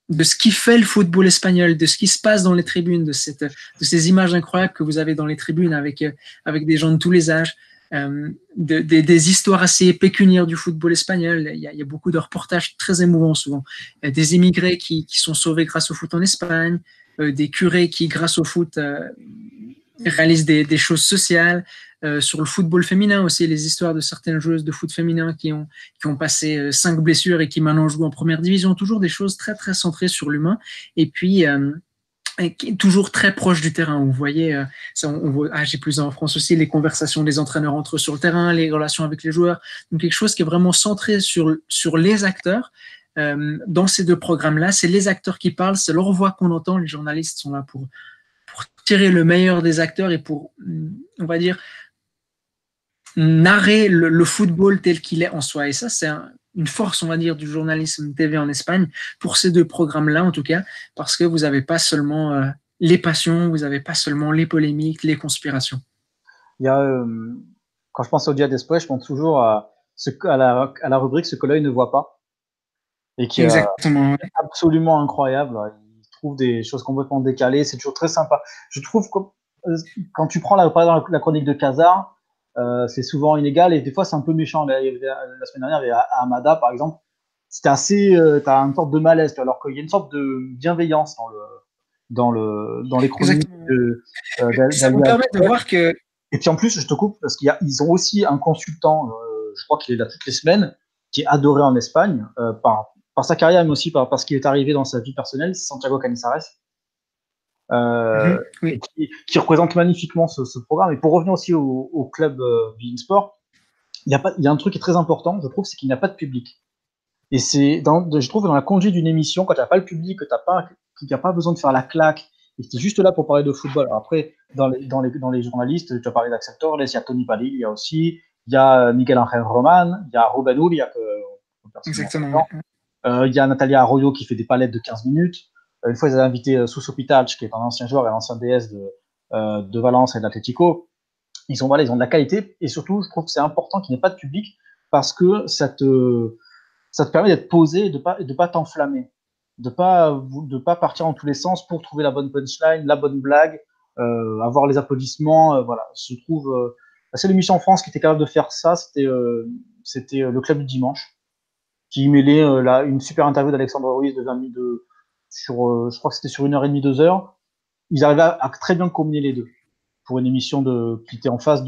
Speaker 2: de ce qui fait le football espagnol, de ce qui se passe dans les tribunes, de, de ces images incroyables que vous avez dans les tribunes avec, avec des gens de tous les âges, euh, de, de, des histoires assez pécuniaires du football espagnol. Il y a, beaucoup de reportages très émouvants souvent. Des immigrés qui, sont sauvés grâce au foot en Espagne, euh, des curés qui, grâce au foot, euh, réalisent des, des, choses sociales. Euh, sur le football féminin aussi, les histoires de certaines joueuses de foot féminin qui ont, qui ont passé euh, cinq blessures et qui maintenant jouent en première division. Toujours des choses très, très centrées sur l'humain. Et puis, qui est toujours très proche du terrain. Vous voyez, euh, ça, on, voit, ah, j'ai plus en France aussi, les conversations des entraîneurs entre eux sur le terrain, les relations avec les joueurs. Donc quelque chose qui est vraiment centré sur, sur les acteurs. Euh, dans ces deux programmes-là, c'est les acteurs qui parlent, c'est leur voix qu'on entend. Les journalistes sont là pour, pour tirer le meilleur des acteurs et pour, on va dire, narrer le, le football tel qu'il est en soi. Et ça, c'est un, une force, on va dire, du journalisme TV en Espagne, pour ces deux programmes-là en tout cas, parce que vous n'avez pas seulement euh, les passions, vous n'avez pas seulement les polémiques, les conspirations.
Speaker 1: Il y a, euh, quand je pense au Dia Después, je pense toujours à, ce, à, la, à la rubrique Ce que l'œil ne voit pas, et qui
Speaker 2: Exactement,
Speaker 1: est absolument incroyable. Il trouve des choses complètement décalées, c'est toujours très sympa. Je trouve que euh, quand tu prends la, la chronique de Casar, euh, c'est souvent inégal et des fois c'est un peu méchant. La, la semaine dernière, il y avait Amada par exemple, c'était assez, euh, t'as une sorte de malaise, alors qu'il y a une sorte de bienveillance dans le, dans le, dans les chroniques. De,
Speaker 2: euh, ça vous permet de voir que.
Speaker 1: Et puis en plus, je te coupe parce qu'ils ont aussi un consultant, euh, je crois qu'il est là toutes les semaines, qui est adoré en Espagne par, par sa carrière, mais aussi par, parce qu'il est arrivé dans sa vie personnelle, Santiago Canizares. Euh, mmh, oui. qui, qui, représente magnifiquement ce, ce, programme. Et pour revenir aussi au, au club euh, Sport, il y, a pas, il y a un truc qui est très important, je trouve, c'est qu'il n'y a pas de public. Et c'est, je trouve, dans la conduite d'une émission, quand n'y a pas le public, que pas, n'y a pas besoin de faire la claque Ils étaient juste là pour parler de football. après, dans les, dans, les, dans les journalistes, tu as parlé d'Axel Torres, il y a Tony Palil, il y a aussi, il y a Miguel Angel Roman, il y a Ruben Uria, que
Speaker 2: Exactement.
Speaker 1: Euh, il y a Natalia Arroyo qui fait des palettes de 15 minutes. Euh, une fois, ils avaient invité euh, Suso qui est un ancien joueur et un ancien DS de, de Valence et de l'Atlético. Ils voilà, ils ont de la qualité et surtout, je trouve que c'est important qu'il n'y ait pas de public parce que ça te, ça te permet d'être posé et de pas, de pas t'enflammer, de pas, de pas partir dans tous les sens pour trouver la bonne punchline, la bonne blague, euh, avoir les applaudissements. Euh, voilà, je trouve euh, la seule émission en France qui était capable de faire ça, c'était, c'était le club du dimanche qui mêlait euh, une super interview d'Alexandre Ruiz de 20 minutes euh, je crois que c'était sur une heure et demie, deux heures. Ils arrivaient à, très bien combiner les deux pour une émission de, qui était en face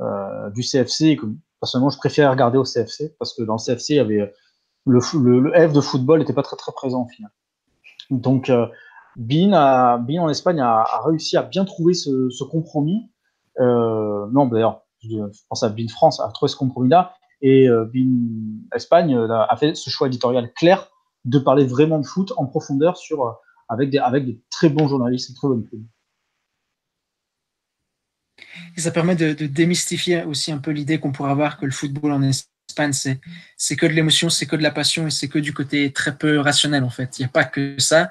Speaker 1: euh, du CFC. personnellement, je préférais regarder au CFC parce que dans le CFC, le, F de football n'était pas très très présent au final. Donc, euh, Bean en Espagne a, réussi à bien trouver ce, compromis. Euh, non, d'ailleurs, je pense à Bean France a trouvé ce compromis-là. Et euh, Espagne a fait ce choix éditorial clair de parler vraiment de foot en profondeur sur, euh, avec, des, avec de très bons journalistes et très bonnes
Speaker 2: Et ça permet de, démystifier aussi un peu l'idée qu'on pourrait avoir que le football en Espagne, c'est, c'est que de l'émotion, c'est que de la passion et c'est que du côté très peu rationnel en fait. Il n'y a pas que ça.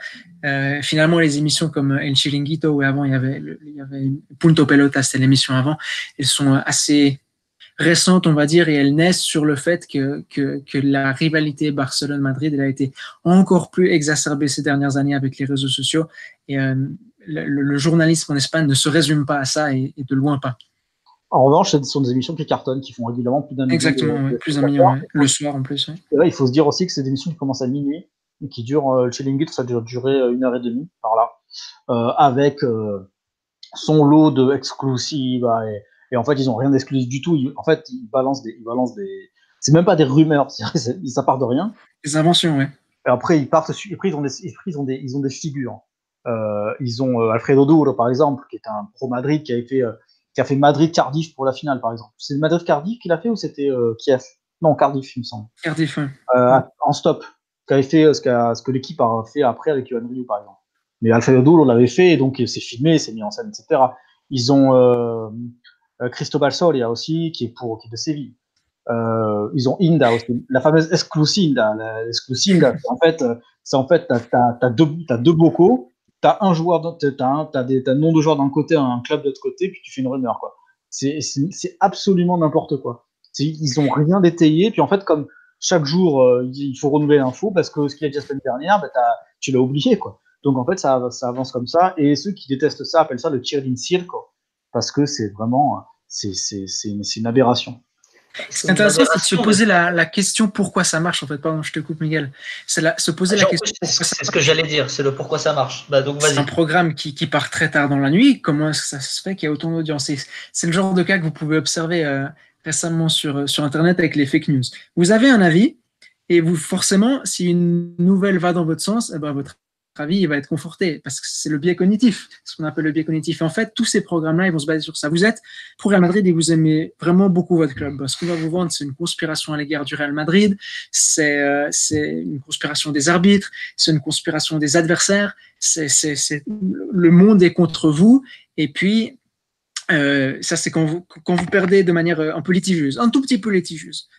Speaker 2: finalement, les émissions comme El Chiringuito, où avant il y avait, il y avait Punto Pelota, c'était l'émission avant, elles sont assez récentes, on va dire, et elles naissent sur le fait que, que, que la rivalité Barcelone-Madrid elle a été encore plus exacerbée ces dernières années avec les réseaux sociaux. Et euh, le, journalisme en Espagne ne se résume pas à ça et, de loin pas.
Speaker 1: En revanche, ce sont des émissions qui cartonnent, qui font régulièrement plus d'un
Speaker 2: million. Exactement, plus d'un million, le soir en plus.
Speaker 1: Et là, il faut se dire aussi que c'est des émissions qui commencent à minuit et qui durent, euh, le Chilling ça doit durer euh, une heure et demie, par là, euh, avec euh, son lot de exclusives et, et en fait, ils ont rien d'exclusif du tout. en fait, ils balancent des, ils balancent des, c'est même pas des rumeurs, <laughs> ça part de rien.
Speaker 2: Des inventions, ouais.
Speaker 1: Et après, ils partent, après, ils ont des, ils ont des, ils ont des figures. Euh, ils ont euh, Alfredo Duro, par exemple, qui est un pro Madrid qui a fait, euh, qui a fait Madrid-Cardiff pour la finale, par exemple. C'est Madrid-Cardiff qu'il a fait ou c'était euh, Kiev? Non, Cardiff, il me semble.
Speaker 2: Cardiff, ouais.
Speaker 1: En stop. Qui avait fait ce, ce que l'équipe a fait après avec Yohan Ryu, par exemple. Mais Alfredo Duro l'avait fait, donc c'est filmé, c'est mis en scène, etc. Ils ont Cristobal Soria aussi, qui est pour qui de Séville. Euh, ils ont Inda aussi, la fameuse Exclusinda. Exclusinda, en fait, c'est en fait, t'as as, deux, as deux bocaux, t'as un joueur, t'as as des, as nom de joueur d'un côté, un club de l'autre côté, puis tu fais une rumeur, quoi. C'est absolument n'importe quoi. Ils ont rien détaillé, puis en fait, comme chaque jour, euh, il faut renouveler l'info parce que ce qu'il y a déjà la semaine dernière, bah, tu l'as oublié, quoi. Donc en fait, ça, ça avance comme ça. Et ceux qui détestent ça appellent ça le cheerleading circo parce que c'est vraiment c'est une, une, aberration.
Speaker 2: Ce qui est intéressant, c'est de se poser la, la, question pourquoi ça marche. En fait, pardon, je te coupe, Miguel. C'est se poser la question.
Speaker 3: C'est ce que j'allais dire, c'est le pourquoi ça marche. Bah, donc
Speaker 2: c'est un programme qui, qui, part très tard dans la nuit. Comment est-ce que ça se fait qu'il y a autant d'audience? C'est le genre de cas que vous pouvez observer euh, récemment sur, sur Internet avec les fake news. Vous avez un avis et vous forcément, si une nouvelle va dans votre sens, eh ben, votre avis il va être conforté parce que c'est le biais cognitif, ce qu'on appelle le biais cognitif. Et en fait, tous ces programmes-là, ils vont se baser sur ça. Vous êtes pour Real Madrid et vous aimez vraiment beaucoup votre club. Ce qu'on va vous vendre, c'est une conspiration à l'égard du Real Madrid, c'est euh, une conspiration des arbitres, c'est une conspiration des adversaires, c'est le monde est contre vous. Et puis, euh, ça, c'est quand vous, quand vous perdez de manière euh, un peu litigieuse, un tout petit peu litigieuse.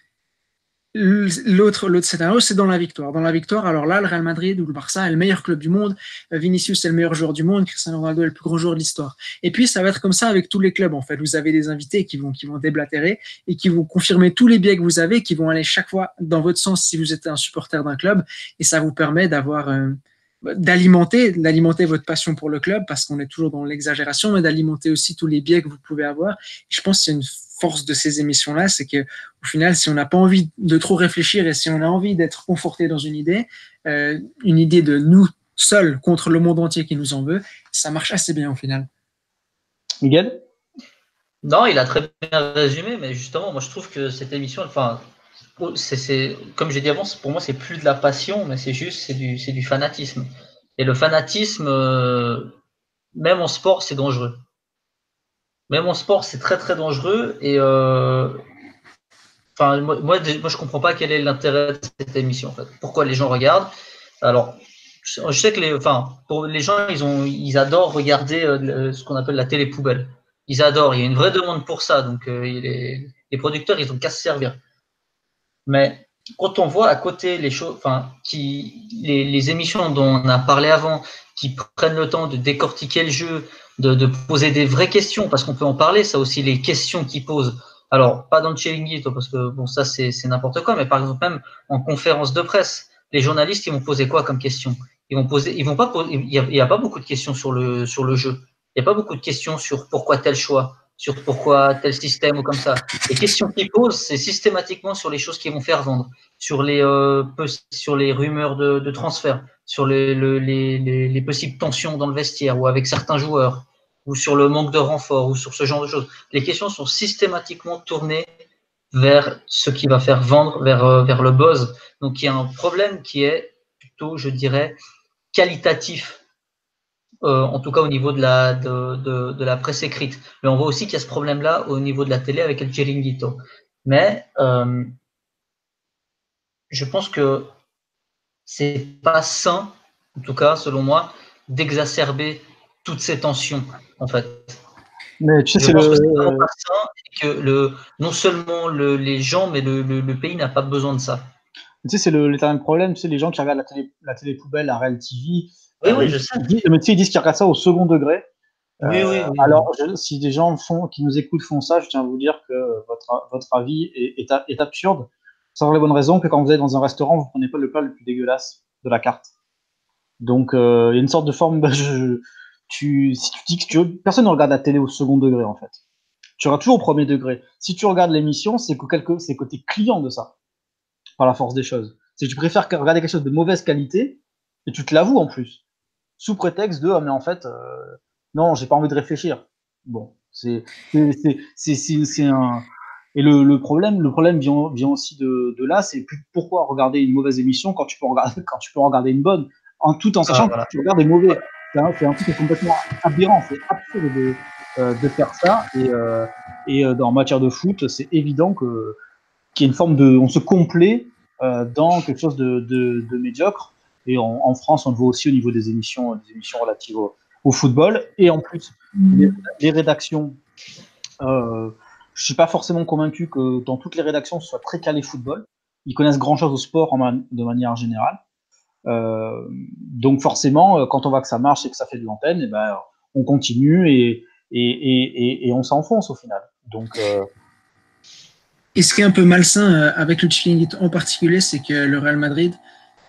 Speaker 2: L'autre, l'autre scénario, c'est dans la victoire. Dans la victoire, alors là, le Real Madrid ou le Barça est le meilleur club du monde. Euh, Vinicius est le meilleur joueur du monde. Cristiano Ronaldo est le plus grand joueur de l'histoire. Et puis, ça va être comme ça avec tous les clubs, en fait. Vous avez des invités qui vont, qui vont déblatérer et qui vont confirmer tous les biais que vous avez, qui vont aller chaque fois dans votre sens si vous êtes un supporter d'un club. Et ça vous permet d'avoir, euh, d'alimenter, d'alimenter votre passion pour le club parce qu'on est toujours dans l'exagération, mais d'alimenter aussi tous les biais que vous pouvez avoir. je pense que c'est une force de ces émissions-là, c'est que au final, si on n'a pas envie de trop réfléchir et si on a envie d'être conforté dans une idée, euh, une idée de nous seuls contre le monde entier qui nous en veut, ça marche assez bien au final.
Speaker 1: Miguel?
Speaker 3: Non, il a très bien résumé, mais justement, moi je trouve que cette émission, enfin, c'est comme j'ai dit avant, pour moi c'est plus de la passion, mais c'est juste c'est du, du fanatisme. Et le fanatisme, euh, même en sport, c'est dangereux. Même en sport, c'est très très dangereux. Et euh, enfin, moi, moi, je comprends pas quel est l'intérêt de cette émission. En fait. Pourquoi les gens regardent? Alors, je sais que les, enfin, pour les gens, ils, ont, ils adorent regarder euh, ce qu'on appelle la télé poubelle. Ils adorent. Il y a une vraie demande pour ça. Donc, euh, les, les, producteurs, ils ont qu'à se servir. Mais quand on voit à côté les choses, enfin, qui, les, les, émissions dont on a parlé avant, qui prennent le temps de décortiquer le jeu, de, poser des vraies questions, parce qu'on peut en parler, ça aussi, les questions qu'ils posent. Alors, pas dans le Chiringuito, parce que bon, ça, c'est n'importe quoi, mais par exemple, même en conférence de presse, les journalistes, ils vont poser quoi comme question? Ils vont poser, ils vont pas poser, il n'y a, pas beaucoup de questions sur le, sur le jeu. Il n'y a pas beaucoup de questions sur pourquoi tel choix, sur pourquoi tel système ou comme ça. Les questions qu'ils posent, c'est systématiquement sur les choses qui vont faire vendre, sur les, euh, sur les rumeurs de, de transfert, sur les, les, les, les, possibles tensions dans le vestiaire ou avec certains joueurs, ou sur le manque de renfort, ou sur ce genre de choses. Les questions sont systématiquement tournées vers ce qui va faire vendre, vers, euh, vers le buzz. Donc il y a un problème qui est plutôt, je dirais, qualitatif, euh, en tout cas au niveau de la, de, de, de, la presse écrite. Mais on voit aussi qu'il y a ce problème-là au niveau de la télé avec le chiringuito. Mais euh, je pense que c'est pas sain, en tout cas selon moi, d'exacerber toutes ces tensions, en fait.
Speaker 1: Mais tu sais, c'est le.
Speaker 3: Que, que le, non seulement le, les gens, mais le, le, le pays n'a pas besoin de ça.
Speaker 1: Tu sais, c'est l'éternel problème. Tu sais, les gens qui regardent la télé, la télé poubelle, la Real TV.
Speaker 3: Oui, euh, oui, je sais.
Speaker 1: Disent, mais tu sais, ils disent qu'ils regardent ça au second degré.
Speaker 3: Oui, oui, oui,
Speaker 1: alors, je, si des gens font, qui nous écoutent font ça, je tiens à vous dire que votre, votre avis est, est, est absurde. Sans les bonnes raisons que quand vous êtes dans un restaurant, vous prenez pas le plat le plus dégueulasse de la carte. Donc, euh, il y a une sorte de forme. <laughs> Bah, tu, si tu dis que tu, personne ne regarde la télé au second degré, en fait. Tu regardes toujours au premier degré. Si tu regardes l'émission, c'est que côté client de ça. Par la force des choses. Que tu préfères regarder quelque chose de mauvaise qualité, et tu te l'avoues en plus. Sous prétexte de, ah, mais en fait, euh, non, j'ai pas envie de réfléchir. Bon. C'est, c'est, c'est, c'est un, et le, le, problème, le problème vient, vient aussi de, de là, c'est pourquoi regarder une mauvaise émission quand tu peux regarder, <laughs> quand tu peux regarder une bonne, en tout en sachant ah, voilà. que tu regardes des mauvais. C'est un, truc complètement aberrant, c'est absurde de, euh, de faire ça. Et, euh, et euh, en matière de foot, c'est évident que qu'il y a une forme de, on se complaît euh, dans quelque chose de, de, de médiocre. Et en, en, France, on le voit aussi au niveau des émissions, des émissions relatives au, au football. Et en plus, les, les rédactions. Euh, je suis pas forcément convaincu que dans toutes les rédactions, ce soit très calé football. Ils connaissent grand chose au sport de manière générale. Euh, donc forcément, quand on voit que ça marche et que ça fait de l'antenne, et ben on continue et, on s'enfonce au final. Donc euh...
Speaker 2: et ce qui est un peu malsain euh, avec le Chiringuito en particulier, c'est que le Real Madrid,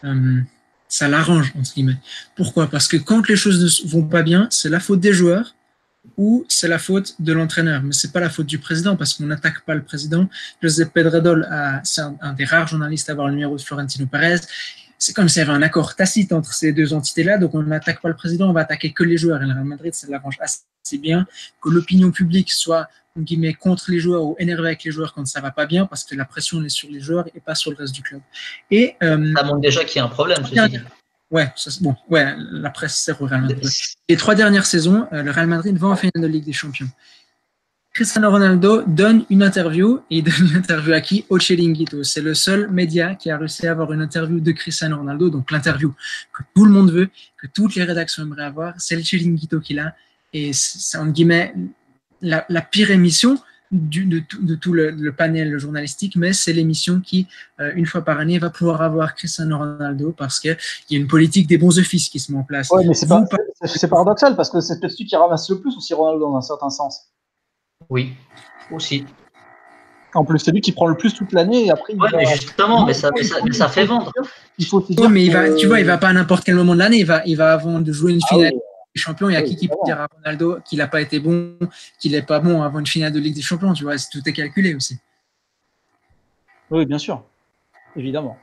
Speaker 2: euh, ça l'arrange entre guillemets. Pourquoi? Parce que quand les choses ne vont pas bien, c'est la faute des joueurs ou c'est la faute de l'entraîneur. Mais c'est pas la faute du président parce qu'on n'attaque pas le président. José Pedredol, c'est un, un, des rares journalistes à avoir le numéro de Florentino Perez c'est comme s'il y avait un accord tacite entre ces deux entités-là. Donc, on n'attaque pas le président, on va attaquer que les joueurs. Et le Real Madrid, ça l'arrange assez bien que l'opinion publique soit en guillemets, contre les joueurs ou énervé avec les joueurs quand ça va pas bien parce que la pression est sur les joueurs et pas sur le reste du club. Et,
Speaker 3: euh, ça montre déjà qu'il y a un problème.
Speaker 2: Ouais, ça, bon, ouais, la presse sert au Real Madrid. Les trois dernières saisons, euh, le Real Madrid va en finale de Ligue des Champions. Cristiano Ronaldo donne une interview et il donne <laughs> une interview à qui? Au Chiringuito. C'est le seul média qui a réussi à avoir une interview de Cristiano Ronaldo, donc l'interview que tout le monde veut, que toutes les rédactions aimeraient avoir. C'est le Chiringuito qui l'a et c'est en guillemets la pire émission du, de, tout, de tout le, le, panel journalistique, mais c'est l'émission qui, euh, une fois par année, va pouvoir avoir Cristiano Ronaldo parce qu'il y a une politique des bons offices qui se met en place.
Speaker 1: Ouais, mais c'est paradoxal parce que c'est peut-être celui qui ramasse le plus aussi Ronaldo dans un certain sens.
Speaker 3: Oui, aussi.
Speaker 1: En plus, c'est lui qui prend le plus toute l'année et après.
Speaker 3: Ouais, mais justement, mais ça, mais ça, mais ça, fait vendre.
Speaker 2: Il faut mais il va, tu vois, il va pas à n'importe quel moment de l'année. Il va, il va avant de jouer une finale. Ah oui. Champions, il y a oui, qui qui peut dire à Ronaldo qu'il n'a pas été bon, qu'il n'est pas bon avant une finale de Ligue des Champions, tu vois, tout est calculé aussi.
Speaker 1: Oui, bien sûr, évidemment.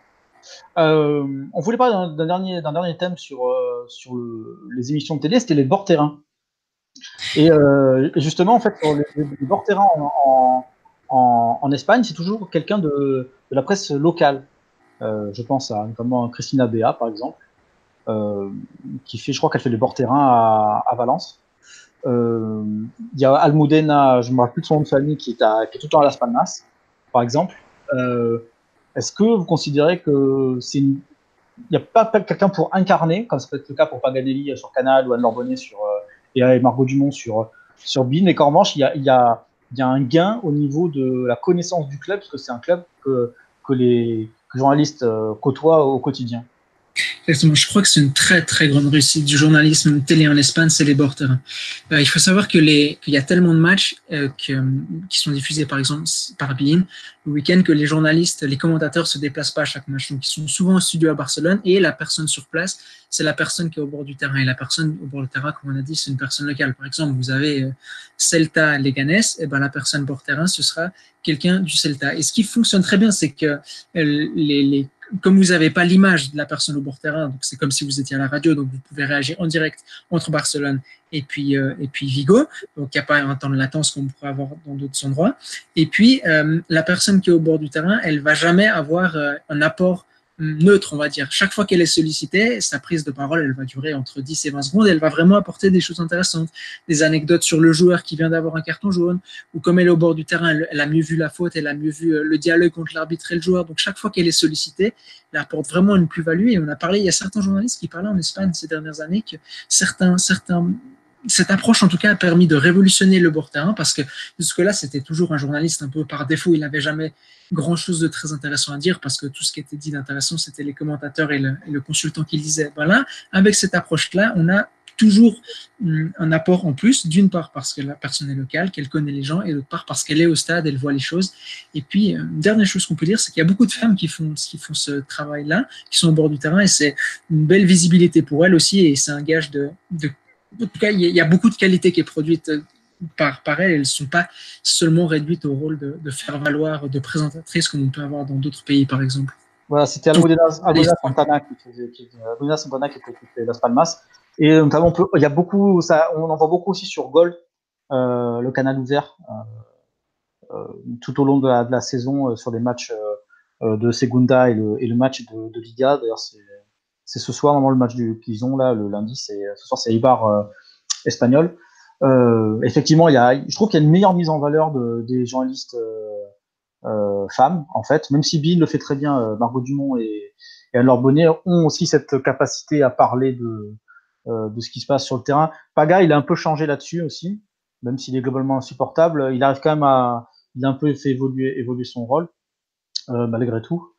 Speaker 1: Euh, on voulait parler d'un dernier, dernier thème sur, euh, sur le, les émissions de télé, c'était les bords terrain. Et euh, justement, en fait, les, les bords terrain en, en, en Espagne, c'est toujours quelqu'un de, de, la presse locale. Euh, je pense à notamment Christina Bea, par exemple, qui fait, je crois qu'elle fait les bords terrain à, Valence. Euh, il y a Almudena, je ne me rappelle plus de son nom de famille, qui est, tout le temps à Las Palmas, par exemple. Euh, Est-ce que vous considérez que il n'y a pas quelqu'un pour incarner, comme ça peut être le cas pour Paganelli sur Canal ou Anne Lorbonnet sur, et Margot Dumont sur, sur Bean. Mais qu'en revanche, il y a, un gain au niveau de la connaissance du club, parce que c'est un club que les journalistes côtoient au quotidien.
Speaker 2: Exactement. Je crois que c'est une très très grande réussite du journalisme télé en Espagne, c'est les bords terrain. Euh, il faut savoir que les qu'il y a tellement de matchs euh, que, qui sont diffusés par exemple par BIN le week-end que les journalistes, les commentateurs se déplacent pas à chaque match. Donc ils sont souvent au studio à Barcelone et la personne sur place, c'est la personne qui est au bord du terrain. Et la personne au bord du terrain, comme on a dit, c'est une personne locale. Par exemple, vous avez euh, Celta Leganés, et ben la personne bord terrain, ce sera quelqu'un du Celta. Et ce qui fonctionne très bien, c'est que les, les comme vous n'avez pas l'image de la personne au bord terrain, donc c'est comme si vous étiez à la radio, donc vous pouvez réagir en direct entre Barcelone et puis, euh, et puis Vigo, donc il n'y a pas un temps de latence comme on pourrait avoir dans d'autres endroits. Et puis, euh, la personne qui est au bord du terrain, elle va jamais avoir euh, un apport neutre, on va dire. Chaque fois qu'elle est sollicitée, sa prise de parole, elle va durer entre 10 et 20 secondes. Elle va vraiment apporter des choses intéressantes, des anecdotes sur le joueur qui vient d'avoir un carton jaune, ou comme elle est au bord du terrain, elle, a mieux vu la faute, elle a mieux vu euh, le dialogue entre l'arbitre et le joueur. Donc chaque fois qu'elle est sollicitée, elle apporte vraiment une plus-value. Et on a parlé, il y a certains journalistes qui parlaient en Espagne ces dernières années que certains, certains cette approche, en tout cas, a permis de révolutionner le bord terrain parce que jusque-là, c'était toujours un journaliste un peu par défaut. Il n'avait jamais grand-chose de très intéressant à dire parce que tout ce qui était dit d'intéressant, c'était les commentateurs et le, consultant qui le disait. Voilà, avec cette approche-là, on a toujours hum, un apport en plus, d'une part parce que la personne est locale, qu'elle connaît les gens, et d'autre part parce qu'elle est au stade, elle voit les choses. Et puis, euh, une dernière chose qu'on peut dire, c'est qu'il y a beaucoup de femmes qui font, ce travail-là, qui sont au bord du terrain, et c'est une belle visibilité pour elles aussi, et c'est un gage de en tout cas, il y, a beaucoup de qualité qui est produite euh, par, par elles. Elles ne sont pas seulement réduites au rôle de, faire valoir de présentatrices comme on peut avoir dans d'autres pays, par exemple.
Speaker 1: Voilà, c'était Almudena Santana qui faisait, qui, Santana qui était Las Palmas. Et notamment, il y a beaucoup, ça, on en voit beaucoup aussi sur Gol, euh, le canal ouvert, euh, tout au long de la, saison sur les matchs de Segunda et le, et le match de, de Liga. D'ailleurs, c'est c'est ce soir, normalement, le match qu'ils ont là, le lundi, c'est ce soir, c'est Ibar euh, espagnol. Euh, effectivement, il y a, je trouve qu'il y a une meilleure mise en valeur de, des journalistes euh, femmes, en fait, même si Bill le fait très bien, Margot Dumont et, et Anne Bonnet ont aussi cette capacité à parler de, de ce qui se passe sur le terrain. Paga, il a un peu changé là-dessus aussi, même s'il est globalement insupportable. Il arrive quand même à, il a un peu fait évoluer, évoluer son rôle, malgré tout.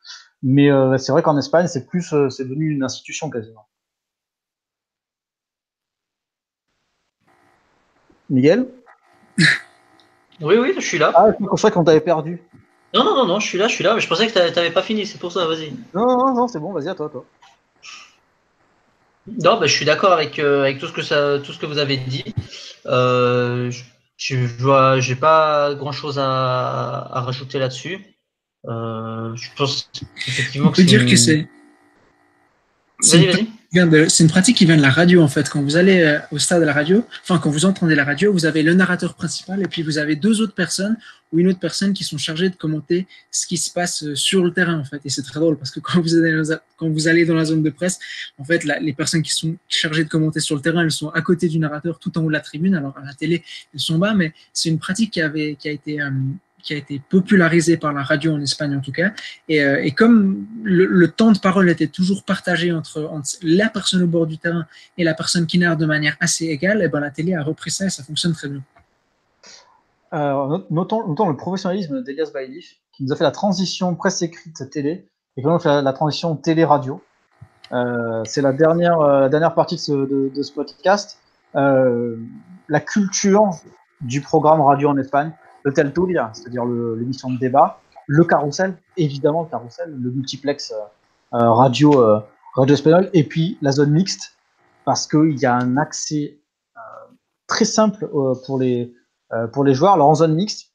Speaker 1: Mais euh, c'est vrai qu'en Espagne, c'est plus, euh, c'est devenu une institution quasiment. Miguel?
Speaker 3: Oui, oui, je suis là.
Speaker 1: Ah, c'est pour ça qu'on t'avait perdu.
Speaker 3: Non, non, non, non, je suis là, je suis là. Je pensais que tu n'avais pas fini, c'est pour ça, vas-y.
Speaker 1: Non, non, non, c'est bon, vas-y, à toi, toi.
Speaker 3: Non, bah, je suis d'accord avec, euh, avec tout, ce que ça, tout ce que vous avez dit. je vois, j'ai pas grand-chose à, à, rajouter là-dessus. Euh, je pense effectivement
Speaker 2: On peut dire que c'est. C'est une, pratique qui vient de la radio en fait. Quand vous allez euh, au stade de la radio, enfin quand vous entendez la radio, vous avez le narrateur principal et puis vous avez deux autres personnes ou une autre personne qui sont chargées de commenter ce qui se passe euh, sur le terrain en fait. Et c'est très drôle parce que quand vous, allez, quand vous allez dans la zone de presse, en fait les personnes qui sont chargées de commenter sur le terrain, elles sont à côté du narrateur tout en haut de la tribune. Alors à la télé, elles sont bas, mais c'est une pratique qui avait qui a été qui a été popularisé par la radio en Espagne en tout cas. Et, euh, comme le, temps de parole était toujours partagé entre, la personne au bord du terrain et la personne qui narre de manière assez égale, eh ben la télé a repris ça et ça fonctionne très bien.
Speaker 1: Notons, le professionnalisme d'Elias Bailif, qui nous a fait la transition presse écrite télé et qui nous a fait la, transition télé-radio. Euh, c'est la dernière, euh, la dernière partie de ce, podcast. La culture du programme radio en Espagne le Telturia, c'est-à-dire l'émission de débat, le carrousel, évidemment le carrousel, le multiplex euh, euh, radio, euh, radio et puis la zone mixte, parce qu'il y a un accès très simple pour, les, pour les joueurs. Alors en zone mixte,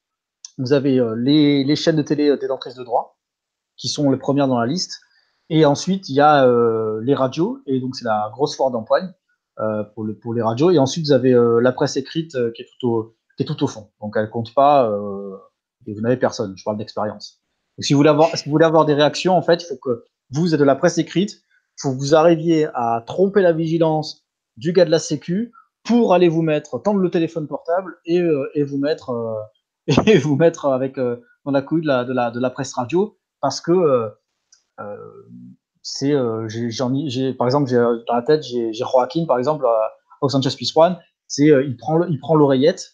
Speaker 1: vous avez les, les, chaînes de télé détentrices de droit, qui sont les premières dans la liste, et ensuite il y a les radios, et donc c'est la grosse foire d'empoigne pour, le, pour les radios, et ensuite vous avez la presse écrite qui est au qui est tout au fond. Donc elle compte pas euh, et vous n'avez personne. Je parle d'expérience. Si vous voulez avoir, si vous voulez avoir des réactions, en fait, il faut que vous êtes de la presse écrite, il faut que vous arriviez à tromper la vigilance du gars de la Sécu pour aller vous mettre, tendre le téléphone portable et, euh, vous mettre euh, <laughs> et vous mettre avec dans la couille de la, presse radio parce que c'est, par exemple, dans la tête, j'ai Joaquin, par exemple, au Sanchez One, c'est il il prend l'oreillette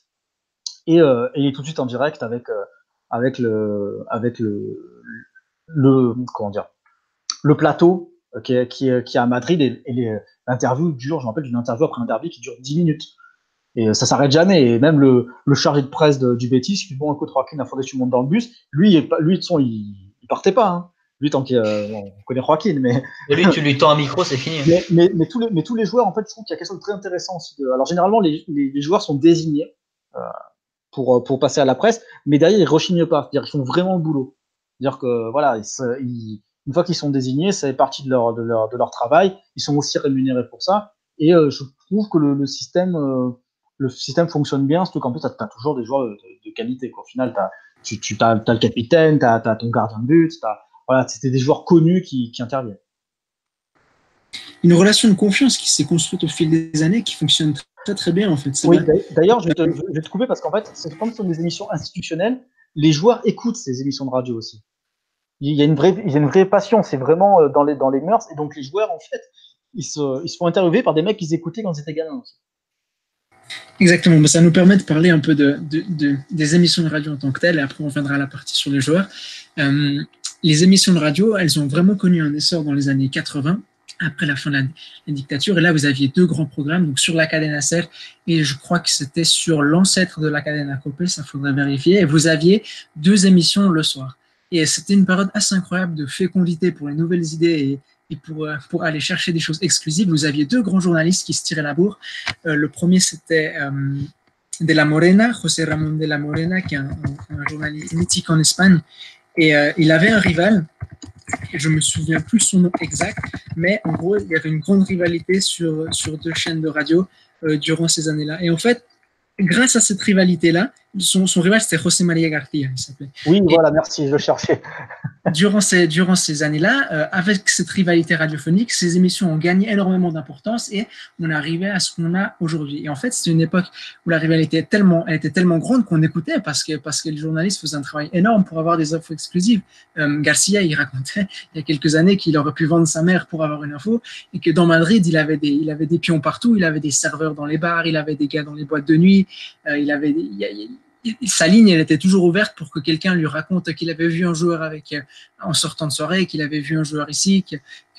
Speaker 1: et, et, il est tout de suite en direct avec avec le avec le, le comment dire le plateau qui est, qui, est, qui est à Madrid et, l'interview dure, je me rappelle d'une interview après un derby qui dure 10 minutes. Et ça s'arrête jamais. Et même le, le chargé de presse du Betis, qui dit bon, écoute, Joaquin a fondé tout le monde dans le bus. Lui, lui, de son, il, il partait pas. Hein. Lui, tant qu'on euh, connaît Joaquin, mais.
Speaker 3: Et lui, tu <laughs> lui tends un micro, c'est fini.
Speaker 1: mais, mais, mais, tous les, mais tous les joueurs, en fait, je trouve qu'il y a quelque chose de très intéressant aussi. De... Alors, généralement, les, les, les, joueurs sont désignés euh, pour, pour passer à la presse, mais derrière, ils rechignent pas. C'est-à-dire qu'ils font vraiment le boulot. C'est-à-dire que, voilà, une fois qu'ils sont désignés, ça fait partie de leur, de leur, travail. Ils sont aussi rémunérés pour ça. Et euh, je trouve que le, système, euh, le système fonctionne bien, surtout qu'en plus, tu as, toujours des joueurs de, qualité. Quoi. Au final, as, tu, as, as, le capitaine, tu as, as, ton gardien de but, voilà, c'était des joueurs connus qui, qui interviennent.
Speaker 2: Une relation de confiance qui s'est construite au fil des années, qui fonctionne très très bien en fait.
Speaker 1: Oui, d'ailleurs, je, vais te, je vais te couper parce qu'en fait, c'est comme ce sont des émissions institutionnelles, les joueurs écoutent ces émissions de radio aussi il y a une vraie, il y a une vraie passion. C'est vraiment dans les, dans les mœurs. Et donc, les joueurs, en fait, ils se, ils se font interviewer par des mecs qu'ils écoutaient quand ils étaient gamins aussi.
Speaker 2: Exactement. Ça nous permet de parler un peu de, de, de, des émissions de radio en tant que telles. Et après, on viendra à la partie sur les joueurs. Euh, les émissions de radio, elles ont vraiment connu un essor dans les années 80 après la fin de la, dictature. Et là, vous aviez deux grands programmes, donc sur la Cadena Ser, et je crois que c'était sur l'ancêtre de la Cadena Copé, ça faudrait vérifier. Et vous aviez deux émissions le soir. Et c'était une période assez incroyable de fécondité pour les nouvelles idées et, pour, euh, pour aller chercher des choses exclusives. Vous aviez deux grands journalistes qui se tiraient la bourre. Euh, le premier, c'était euh, De la Morena, José Ramón de la Morena, qui est un, un, journaliste mythique en Espagne. Et euh, il avait un rival, je me souviens plus son nom exact, mais en gros, il y avait une grande rivalité sur, sur deux chaînes de radio euh, durant ces années-là. Et en fait, grâce à cette rivalité-là, son, son, rival, c'était José María García, il s'appelait.
Speaker 1: Oui, et voilà, merci, je le cherchais. <laughs>
Speaker 2: durant ces, durant ces années-là, euh, avec cette rivalité radiophonique, ces émissions ont gagné énormément d'importance et on arrivé à ce qu'on a aujourd'hui. Et en fait, c'est une époque où la rivalité est tellement, elle était tellement grande qu'on écoutait parce que, parce que les journalistes faisaient un travail énorme pour avoir des infos exclusives. Euh, Garcia, il racontait il y a quelques années qu'il aurait pu vendre sa mère pour avoir une info et que dans Madrid, il avait des, il avait des pions partout, il avait des serveurs dans les bars, il avait des gars dans les boîtes de nuit, euh, il avait, il, il, sa ligne, elle était toujours ouverte pour que quelqu'un lui raconte qu'il avait vu un joueur avec, en sortant de soirée, qu'il avait vu un joueur ici,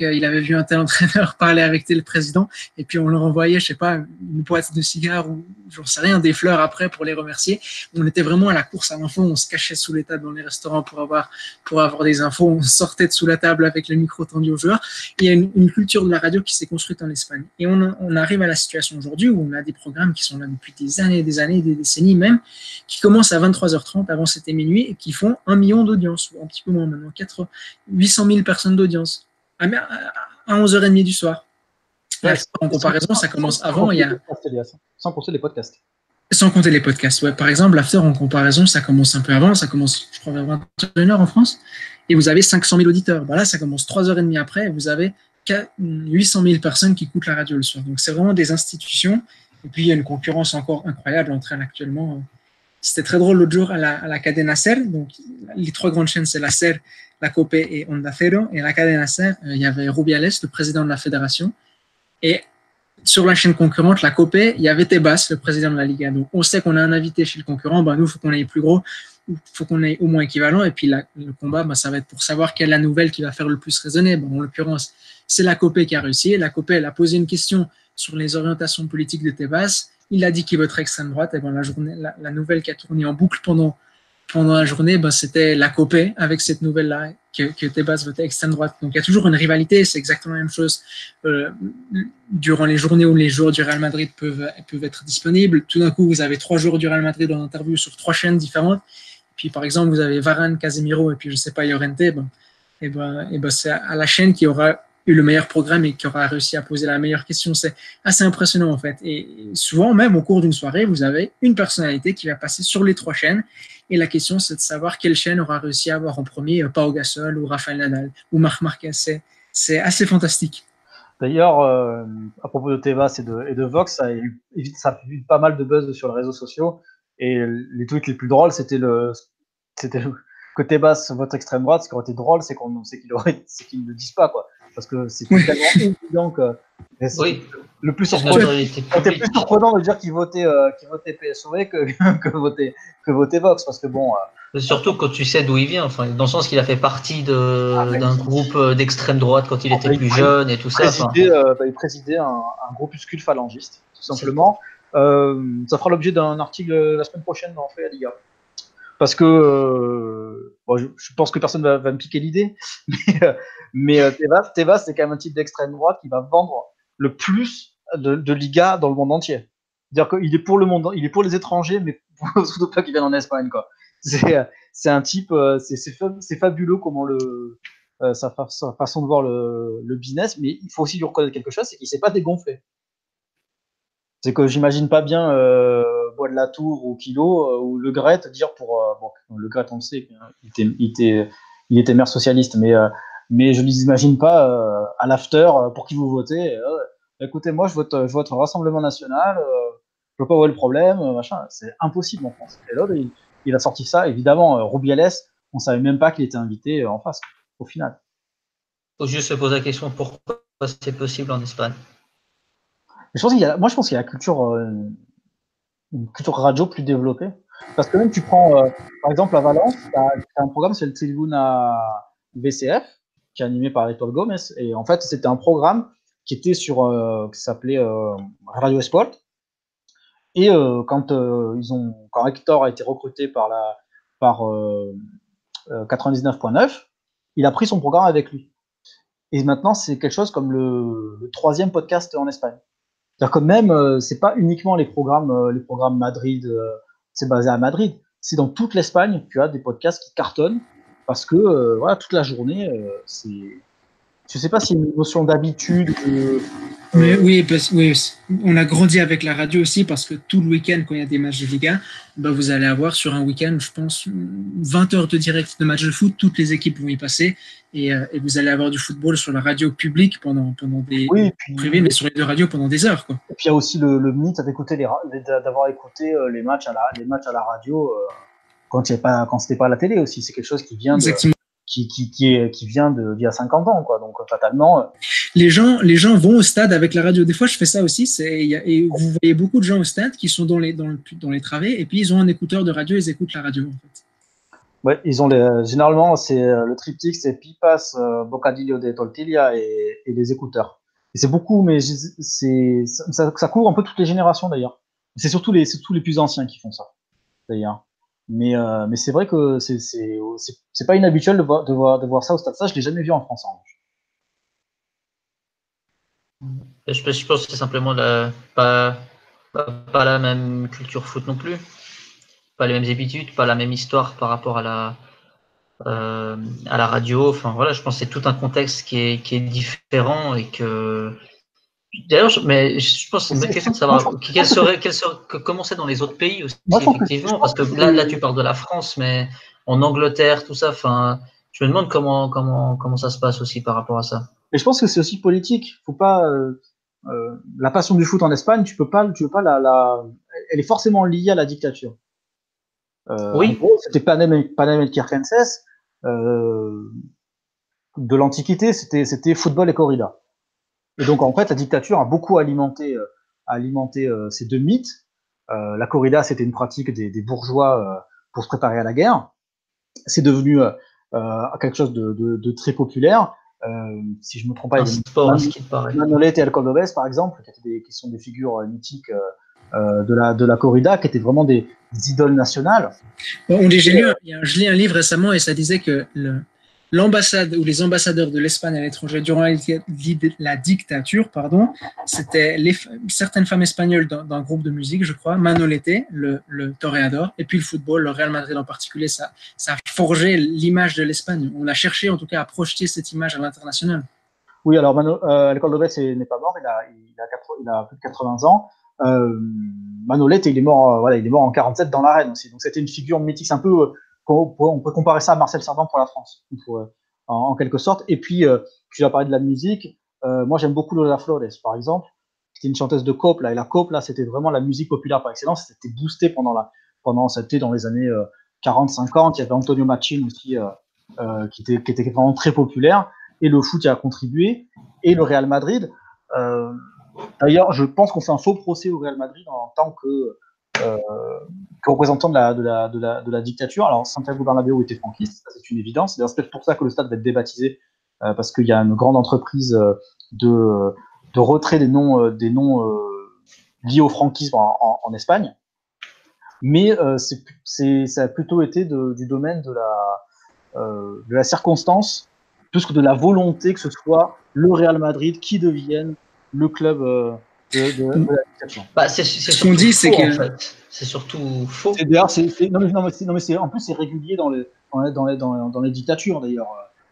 Speaker 2: qu'il avait vu un tel entraîneur <laughs> parler avec tel président, et puis on leur envoyait, je sais pas, une boîte de cigares ou j'en sais rien, des fleurs après pour les remercier. On était vraiment à la course à l'info, on se cachait sous les tables dans les restaurants pour avoir, pour avoir des infos, on sortait de sous la table avec le micro tendu aux joueurs. Il y a une, culture de la radio qui s'est construite en Espagne. Et on, arrive à la situation aujourd'hui où on a des programmes qui sont là depuis des années, des années, des décennies même, qui commencent à 23h30, avant c'était minuit, et qui font un million d'audience, ou un petit peu moins maintenant, 4, 800 000 personnes d'audience, à, à 11h30 du soir. Ouais, en comparaison, ça commence avant. Il y a...
Speaker 1: Sans compter les podcasts.
Speaker 2: Sans compter les podcasts, ouais. Par exemple, l'after, en comparaison, ça commence un peu avant. Ça commence, je crois, vers 21h en France. Et vous avez 500 000 auditeurs. Bah là, ça commence 3h30 après. Et vous avez 800 000 personnes qui écoutent la radio le soir. Donc, c'est vraiment des institutions. Et puis, il y a une concurrence encore incroyable entre elles actuellement. C'était très drôle l'autre jour à la, Cadena Ser. Donc, les trois grandes chaînes, c'est la Ser, la Cope et Onda Cero. Et à la Cadena Ser, euh, il y avait Rubiales, le président de la fédération. Et sur la chaîne concurrente, la Cope, il y avait Tebas, le président de la Liga. Donc, on sait qu'on a un invité chez le concurrent. Ben, nous, il faut qu'on aille plus gros. Il faut qu'on aille au moins équivalent. Et puis, le combat, ben, ça va être pour savoir quelle est la nouvelle qui va faire le plus résonner. Bon, en l'occurrence, c'est la Cope qui a réussi. La Cope, elle a posé une question sur les orientations politiques de Tebas il a dit qu'il voterait extrême droite. Et ben, la, journée, la, nouvelle qui a tourné en boucle pendant, pendant la journée, ben, c'était la copée avec cette nouvelle-là que, que Tebas votait extrême droite. Donc il y a toujours une rivalité, c'est exactement la même chose. Euh, durant les journées où les joueurs du Real Madrid peuvent, peuvent être disponibles, tout d'un coup, vous avez trois joueurs du Real Madrid en interview sur trois chaînes différentes. Puis par exemple, vous avez Varane, Casemiro et puis je sais pas, Llorente. Ben, et ben, et ben c'est à la chaîne qui aura eu le meilleur programme et qui aura réussi à poser la meilleure question. C'est assez impressionnant en fait. Et souvent, même au cours d'une soirée, vous avez une personnalité qui va passer sur les trois chaînes. Et la question, c'est de savoir quelle chaîne aura réussi à avoir en premier Pau Gasol ou Rafael Nadal ou Marc Marquez. C'est assez fantastique.
Speaker 1: D'ailleurs, euh, à propos de Tevas et de, Vox, ça ça évite pas mal de buzz sur les réseaux sociaux. Et les tweets les plus drôles, c'était le, c'était que Tebas vote extrême droite. Ce qui aurait été drôle, c'est qu'on c'est qu'ils ne le disent pas, quoi parce que c'est tellement évident que
Speaker 3: oui.
Speaker 1: le plus surprenant, c'était plus surprenant de dire qu'il votait, euh, votait PSOE que, <laughs> que, votait, que votait Vox, parce que bon.
Speaker 3: Euh, surtout quand tu sais d'où il vient, enfin, dans le sens qu'il a fait partie ah, d'un groupe euh, d'extrême droite quand il était plus jeune et tout ça.
Speaker 1: bah, il présidait un, un, groupuscule phalangiste, tout simplement. ça fera l'objet d'un article la semaine prochaine dans Free Liga parce que euh, je, pense que personne va, va me piquer l'idée, <laughs> mais, euh, mais euh, c'est quand même un type d'extrême droite qui va vendre le plus de, Liga dans le monde entier. C'est-à-dire qu'il est pour le monde, il est pour les étrangers, mais <laughs> surtout pas qu'il viennent en Espagne, quoi. C'est, c'est un type, c'est, fabuleux comment le, sa, façon de voir le, le, business, mais il faut aussi lui reconnaître quelque chose, c'est qu'il s'est pas dégonflé. C'est que j'imagine pas bien de la Tour ou Kilo euh, ou Le Gret dire pour. Euh, bon, Le Gret, on le sait, il était, il était, il était maire socialiste, mais, euh, mais je ne les imagine pas à l'after pour qui vous votez. écoutez, moi, je vote, je vote Rassemblement National, je vois pas où est le problème, machin. C'est impossible en France. Et là, il, il, a sorti ça. Évidemment, Rubiales, on savait même pas qu'il était invité en face, au final.
Speaker 3: Il faut juste se poser la question pourquoi c'est possible en Espagne?
Speaker 1: Je pense qu'il y a, moi, je pense qu'il y a la culture, une culture radio plus développée. Parce que même tu prends, euh, par exemple, à Valence, tu as, un programme, c'est le Tribuna VCF, qui est animé par Étoile Gomez. Et en fait, c'était un programme qui était sur, euh, qui s'appelait Radio Sport. Et quand ils ont, quand Hector a été recruté par la, par 99.9, il a pris son programme avec lui. Et maintenant, c'est quelque chose comme le troisième podcast en Espagne. C'est-à-dire que même, euh, c'est pas uniquement les programmes, euh, les programmes Madrid, euh, c'est basé à Madrid. C'est dans toute l'Espagne, tu as des podcasts qui cartonnent parce que voilà, toute la journée, c'est je sais pas si une notion d'habitude.
Speaker 2: Mais oui, oui, on a grandi avec la radio aussi parce que tout le week-end, quand il y a des matchs de Liga, bah vous allez avoir sur un week-end, je pense, 20 heures de direct de matchs de foot. Toutes les équipes vont y passer et, euh, et vous allez avoir du football sur la radio publique pendant, pendant des oui, privés, mais sur les deux radios pendant des heures. Quoi.
Speaker 1: Et puis il y a aussi le, le mythe d'écouter les, d'avoir écouté euh, les matchs à la, les matchs à la radio euh, quand il pas, quand c'était pas à la télé aussi. C'est quelque chose qui vient de, qui, qui, qui, est, qui vient de, d'il y a 50 ans, quoi. Donc, fatalement. Euh,
Speaker 2: les gens, les gens vont au stade avec la radio. Des fois, je fais ça aussi. C'est, et vous voyez beaucoup de gens au stade qui sont dans les, dans, le, dans les travées et puis ils ont un écouteur de radio, ils écoutent la radio, en fait.
Speaker 1: Ouais, ils ont les, généralement, c'est euh, le triptyque, c'est pipas, euh, bocadillo de tortilla et, et les écouteurs. Et c'est beaucoup, mais c'est, ça, ça couvre un peu toutes les générations d'ailleurs. C'est surtout les, c'est tous les plus anciens qui font ça, d'ailleurs. Mais, euh, mais c'est vrai que c'est, pas inhabituel de voir, de, voir, de voir ça au stade. Ça, je l'ai jamais vu en France. En
Speaker 3: je, pense que c'est simplement pas, pas, la même culture foot non plus. Pas les mêmes habitudes, pas la même histoire par rapport à la, euh, à la radio. Enfin voilà, je pense que c'est tout un contexte qui est, qui est différent et que D'ailleurs, mais je pense que c'est une bonne question de savoir quelle serait, quelle serait, comment c'est dans les autres pays aussi, effectivement, parce que là, là, tu parles de la France, mais en Angleterre, tout ça, enfin, je me demande comment, comment, comment ça se passe aussi par rapport à ça.
Speaker 1: Mais je pense que c'est aussi politique. Faut pas, euh, euh, la passion du foot en Espagne, tu peux pas, tu peux pas la, la, elle est forcément liée à la dictature.
Speaker 3: Euh, oui.
Speaker 1: C'était Panem, Panem et Circenses, euh, de l'Antiquité, c'était, c'était football et corrida. Et donc, en fait, la dictature a beaucoup alimenté, euh, alimenté euh, ces deux mythes. Euh, la corrida, c'était une pratique des, des bourgeois pour se préparer à la guerre. C'est devenu quelque chose de, de, de très populaire. Euh, si je me trompe pas,
Speaker 3: il
Speaker 1: Manolete et Alcordobès, par exemple, qui, étaient des, qui sont des figures mythiques euh, de, la, de la corrida, qui étaient vraiment des, des idoles nationales.
Speaker 2: Bon, on j'ai lu, je lis un livre récemment et ça disait que le, l'ambassade ou les ambassadeurs de l'Espagne à l'étranger durant la dictature, pardon, c'était certaines femmes espagnoles d'un groupe de musique, je crois, Manolete, le, le toreador, et puis le football, le Real Madrid en particulier, ça, ça a forgé l'image de l'Espagne. On a cherché en tout cas à projeter cette image à l'international.
Speaker 1: Oui, alors Mano, euh, n'est pas mort, il a, a plus de 80 ans. Euh, Manolete, il est mort, euh, voilà, il est mort en 47 dans l'arène aussi. Donc c'était une figure mythique, un peu euh, on peut comparer ça à Marcel Cerdan pour la France, euh, en, quelque sorte. Et puis, euh, tu as parlé de la musique. Euh, moi, j'aime beaucoup Lola Flores, par exemple. C'était une chanteuse de copla, et la copla, c'était vraiment la musique populaire par excellence. C'était boosté pendant la, pendant, c'était dans les années 40, 50. Il y avait Antonio Machin aussi, qui était, qui était vraiment très populaire. et le foot y a contribué, et le Real Madrid. Euh, d'ailleurs, je pense qu'on fait un faux procès au Real Madrid en tant que, euh, représentant de la, de, la, dictature. Alors, Santiago Bernabéu était franquiste, c'est une évidence. C'est peut-être pour ça que le stade va être débaptisé, euh, parce qu'il y a une grande entreprise de, de retrait des noms, liés au franquisme en, Espagne. Mais ça a plutôt été du domaine de la, de la circonstance plus que de la volonté que ce soit le Real Madrid qui devienne le club euh, de, de, de, la
Speaker 3: bah, c'est, Ce qu'on dit, c'est que. En fait. C'est surtout faux.
Speaker 1: C'est, d'ailleurs, c'est, non, mais, non, mais, non, mais c'est, en plus, c'est régulier dans les, dans les, dans les, dans les dictatures, d'ailleurs.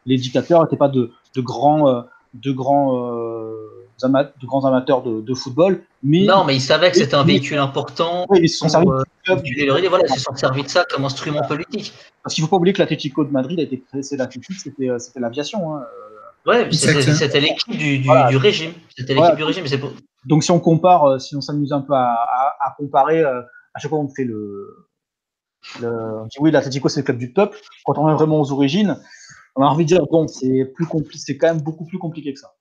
Speaker 1: Les dictateurs n'étaient pas de, de grands, euh, de grands, euh, de grands amateurs de, de, football. Mais,
Speaker 3: non, mais ils savaient que c'était un véhicule important.
Speaker 1: Oui, ils se sont servis
Speaker 3: euh, du voilà, ils se sont servis de ça comme instrument politique.
Speaker 1: Parce qu'il ne faut pas oublier que l'Atlético de Madrid a été créé, c'est l'Atlético, c'était, c'était l'aviation. Hein.
Speaker 3: Ouais, c'était l'équipe du, du, du, régime. C'était l'équipe du régime. Pour...
Speaker 1: Donc si on compare, euh, si on s'amuse un peu à, à, à, comparer, euh, à chaque fois on fait le, le on dit oui, l'Atlético c'est le club du peuple. Quand on est vraiment aux origines, on a envie de dire bon, c'est plus compliqué, c'est quand même beaucoup plus compliqué que ça.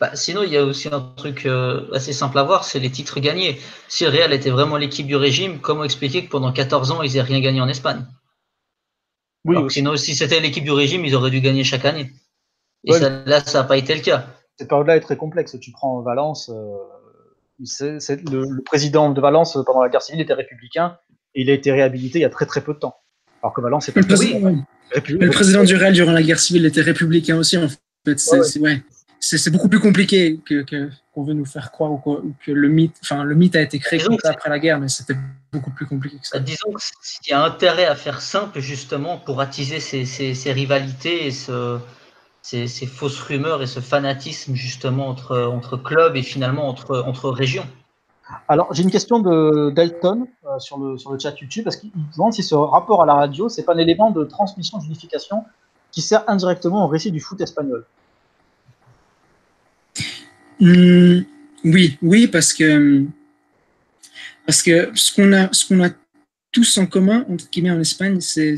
Speaker 3: Bah, sinon, il y a aussi un truc euh, assez simple à voir, c'est les titres gagnés. Si le Real était vraiment l'équipe du régime, comment expliquer que pendant 14 ans, ils n'aient rien gagné en Espagne? Oui, Sinon, si c'était l'équipe du régime, ils auraient dû gagner chaque année. Et ça, là, ça n'a pas été le cas.
Speaker 1: Cette période-là est très complexe. Tu prends Valence, euh, le, président de Valence pendant la guerre civile était républicain et il a été réhabilité il y a très très peu de temps. Alors que Valence était.
Speaker 2: Le, le président du Real durant la guerre civile était républicain aussi, en fait. C'est, ouais beaucoup plus compliqué que qu'on veut nous faire croire ou, que le mythe, enfin le mythe a été créé après la guerre, mais c'était beaucoup plus compliqué que ça.
Speaker 3: Bah, disons qu'il y a intérêt à faire simple justement pour attiser ces, ces, rivalités et ce, ces, ces, fausses rumeurs et ce fanatisme justement entre, entre clubs et finalement entre, entre régions.
Speaker 1: Alors j'ai une question de Delton euh, sur, le, sur le chat YouTube parce qu'il demande si ce rapport à la radio c'est pas un élément de transmission d'unification qui sert indirectement au récit du foot espagnol.
Speaker 2: Mmh, oui, oui, parce que, parce que ce qu'on a, ce qu'on a tous en commun, entre guillemets, en Espagne, c'est,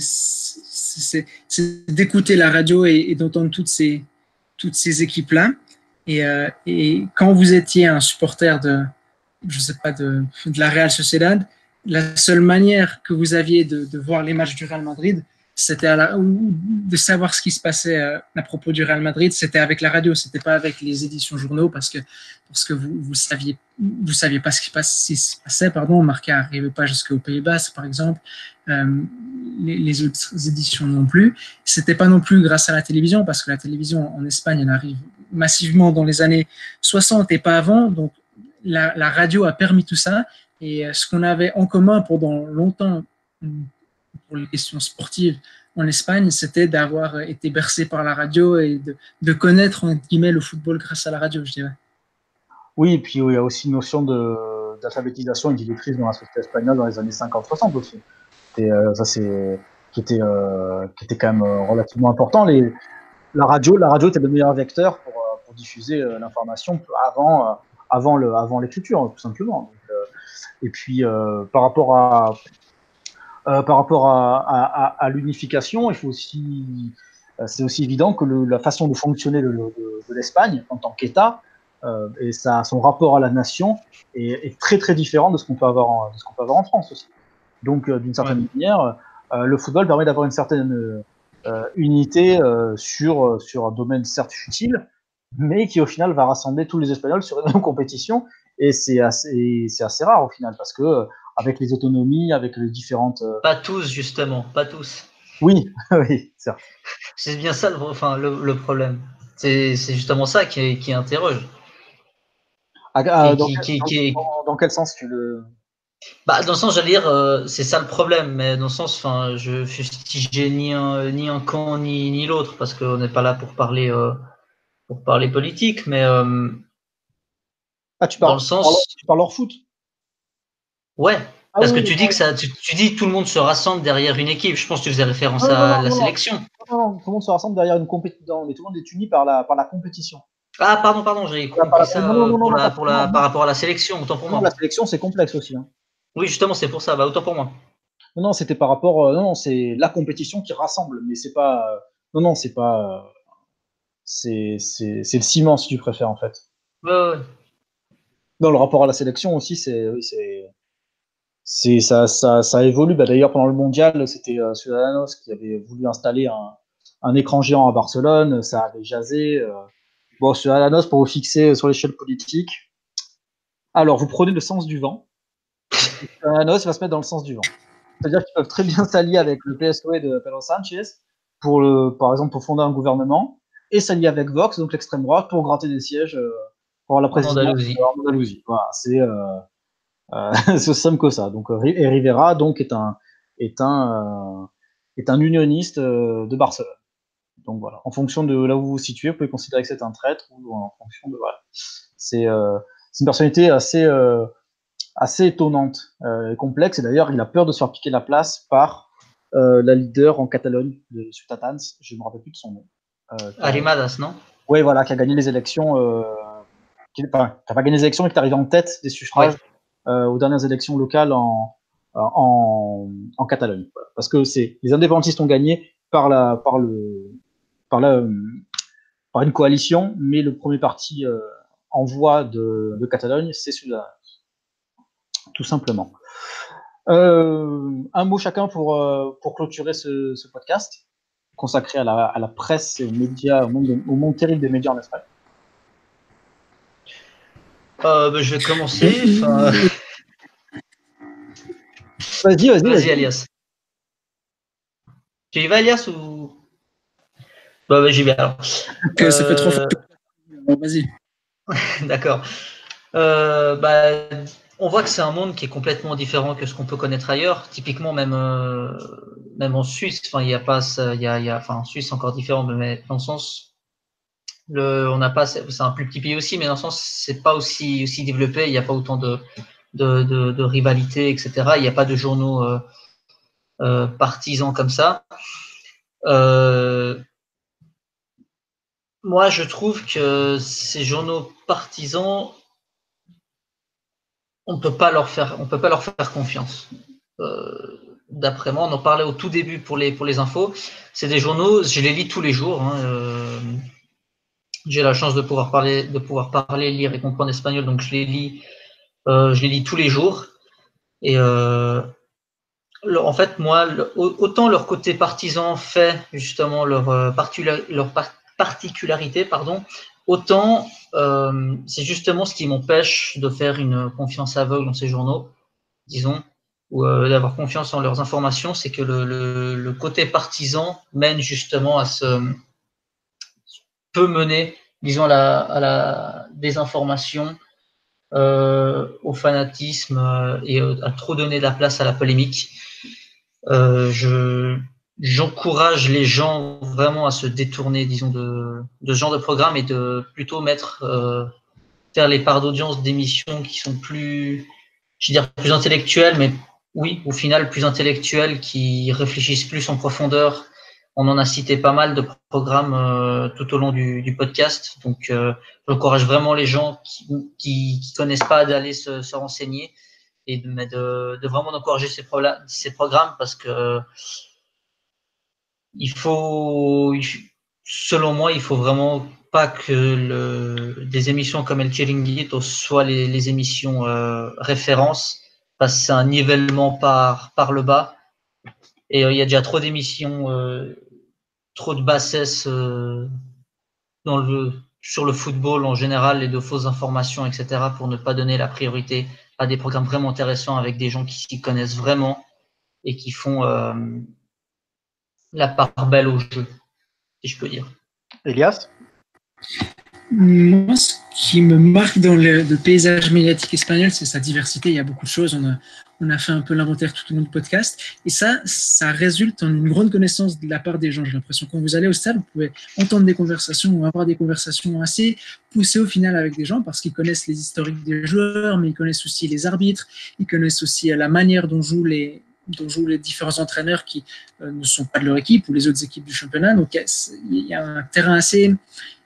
Speaker 2: c'est, d'écouter la radio et, d'entendre toutes ces, toutes ces équipes-là. Et, euh, et, quand vous étiez un supporter de, je sais pas, de, de la Real Sociedad, la seule manière que vous aviez de, voir les matchs du Real Madrid, c'était de savoir ce qui se passait euh, à propos du Real Madrid, c'était avec la radio, c'était pas avec les éditions journaux parce que parce que vous vous saviez vous saviez pas ce qui, se passait, pardon, Marca n'arrivait pas jusqu'au Pays-Bas par exemple, euh, les, autres éditions non plus. C'était pas non plus grâce à la télévision parce que la télévision en Espagne elle arrive massivement dans les années 60 et pas avant, donc la, radio a permis tout ça et euh, ce qu'on avait en commun pendant longtemps pour les questions sportives en Espagne, c'était d'avoir été bercé par la radio et de, de connaître entre guillemets le football grâce à la radio, je dirais.
Speaker 1: Oui, et puis il y a aussi une notion d'alphabétisation et d'illettrisme dans la société espagnole dans les années 50-60 aussi. Euh, ça, c'est qui était euh, quand même euh, relativement important. La radio, la radio était le meilleur vecteur pour, diffuser l'information avant avant le l'écriture, tout simplement. Et puis par rapport à l'unification, c'est aussi évident que la façon de fonctionner de, l'Espagne en tant qu'État et son rapport à la nation est, très très différent de ce qu'on peut avoir en France aussi. Donc, d'une certaine manière, le football permet d'avoir une certaine unité sur sur un domaine certes futile, mais qui au final va rassembler tous les Espagnols sur une même compétition. Et c'est assez, c'est assez rare au final parce que avec les autonomies, avec les différentes. Euh,
Speaker 3: pas tous, justement, pas tous.
Speaker 1: Oui, <laughs> oui, certes.
Speaker 3: C'est bien ça le, enfin, le, problème. C'est justement ça qui, qui interroge.
Speaker 1: Ah, ah, dans, quel sens tu le.
Speaker 3: Bah, dans le sens, j'allais dire, euh, c'est ça le problème, mais dans le sens, enfin, je fustigeais ni un, ni un camp ni, ni l'autre, parce qu'on n'est pas là pour parler, euh, pour parler politique, mais.
Speaker 1: ah, tu parles, dans le sens... tu parles hors foot?
Speaker 3: Ouais, ah parce que tu dis que ça, tu, dis que tout le monde se rassemble derrière une équipe. Je pense que tu faisais référence à la sélection.
Speaker 1: Non, tout le monde se rassemble derrière une compétition, mais tout le monde est uni par la, par la compétition.
Speaker 3: Ah, pardon, pardon, j'ai compris ça par rapport à la sélection, autant pour moi.
Speaker 1: La sélection, c'est complexe aussi. Hein.
Speaker 3: Oui, justement, c'est pour ça, bah, autant pour moi.
Speaker 1: Non, non, c'était par rapport. Euh, non, non c'est la compétition qui rassemble, mais c'est pas. non, non, c'est pas. c'est le ciment, si tu préfères, en fait.
Speaker 3: Ouais, ouais.
Speaker 1: Dans le rapport à la sélection aussi, c'est c'est ça, ça, ça évolue. Bah, D'ailleurs, pendant le mondial, c'était euh, Ciudadanos qui avait voulu installer un, un, écran géant à Barcelone. Ça avait jasé. Euh. Bon, Ciudadanos, pour vous fixer sur l'échelle politique. Alors, vous prenez le sens du vent. Ciudadanos va se mettre dans le sens du vent. C'est-à-dire qu'ils peuvent très bien s'allier avec le PSOE de Pedro Sanchez, pour le, par exemple, pour fonder un gouvernement, et s'allier avec Vox, donc l'extrême droite, pour gratter des sièges euh, pour la présidence
Speaker 3: en
Speaker 1: Andalousie. Voilà, c'est euh, <laughs> c'est aussi simple que ça. Donc, euh, et Rivera donc est un est un euh, est un unioniste de Barcelone. Donc voilà, en fonction de là où vous vous situez, vous pouvez considérer que c'est un traître ou en fonction de voilà. C'est une personnalité assez assez étonnante et complexe. Et d'ailleurs, il a peur de se faire piquer la place par la leader en Catalogne de Ciutatans, je ne me rappelle plus de son nom.
Speaker 3: Arimadas, non?
Speaker 1: Oui, voilà, qui a gagné les élections, qui n'a pas gagné les élections, mais qui est arrivé en tête des suffrages euh, aux dernières élections locales en, en, en Catalogne. Parce que c'est les indépendantistes ont gagné par la par le par la par une coalition, mais le premier parti euh, en voie de, de Catalogne, c'est celui-là, tout simplement. Euh, un mot chacun pour, euh, pour clôturer ce, ce, podcast consacré à la, à la presse et aux médias, au monde, au monde terrible des médias en Espagne.
Speaker 3: Euh, bah, je vais commencer. <laughs>
Speaker 1: Vas-y, vas-y.
Speaker 3: Vas-y, Alias. Tu y vas, Alias ou? Bah, bah j'y vais alors.
Speaker 2: Que ça fait trop fort. Vas-y. <laughs>
Speaker 3: D'accord. Euh, bah, on voit que c'est un monde qui est complètement différent que ce qu'on peut connaître ailleurs. Typiquement, même, euh, même en Suisse, enfin, il n'y a pas, il y a, y a, enfin, en Suisse, encore différent, mais dans le sens, on n'a pas, c'est un plus petit pays aussi, mais dans le sens, c'est pas aussi, aussi développé. Il n'y a pas autant de, de, de, de, rivalité, etc. Il n'y a pas de journaux euh, euh, partisans comme ça. Euh, moi, je trouve que ces journaux partisans, on peut pas leur faire, on peut pas leur faire confiance. Euh, D'après moi, on en parlait au tout début pour les pour les infos. C'est des journaux, je les lis tous les jours. Hein, euh, j'ai la chance de pouvoir parler, de pouvoir parler, lire et comprendre espagnol, donc je les lis euh, je les lis tous les jours. Et en fait, moi, autant leur côté partisan fait justement leur, leur particularité, pardon, autant c'est justement ce qui m'empêche de faire une confiance aveugle dans ces journaux, disons, ou d'avoir confiance en leurs informations, c'est que le, côté partisan mène justement à ce peut mener, disons, à la, désinformation euh, au fanatisme euh, et à trop donner de la place à la polémique. Euh, je j'encourage les gens vraiment à se détourner, disons, de, de ce genre de programme et de plutôt mettre faire les parts d'audience d'émissions qui sont plus, je veux dire, plus intellectuelles, mais oui, au final, plus intellectuelles, qui réfléchissent plus en profondeur on en a cité pas mal de programmes euh, tout au long du, podcast. Donc, euh, j'encourage vraiment les gens qui ne connaissent pas d'aller se, renseigner et de, de, vraiment encourager ces, ces, programmes parce que il faut, selon moi, il faut vraiment pas que le, des émissions comme El Chiringuito soient les, émissions euh, références parce que c'est un nivellement par, par le bas. Et il y a déjà trop d'émissions trop de bassesse euh, dans le, sur le football en général et de fausses informations, etc., pour ne pas donner la priorité à des programmes vraiment intéressants avec des gens qui s'y connaissent vraiment et qui font euh, la part belle au jeu, si je peux dire.
Speaker 1: Elias?
Speaker 2: Moi, ce qui me marque dans le, le paysage médiatique espagnol, c'est sa diversité. Il y a beaucoup de choses. On a, on a fait un peu l'inventaire tout au long du podcast. Et ça, ça résulte en une grande connaissance de la part des gens. J'ai l'impression quand vous allez au stade, vous pouvez entendre des conversations ou avoir des conversations assez poussées au final avec des gens parce qu'ils connaissent les historiques des joueurs, mais ils connaissent aussi les arbitres, ils connaissent aussi la manière dont jouent les, dont jouent les différents entraîneurs qui euh, ne sont pas de leur équipe ou les autres équipes du championnat. Donc il y a un terrain assez,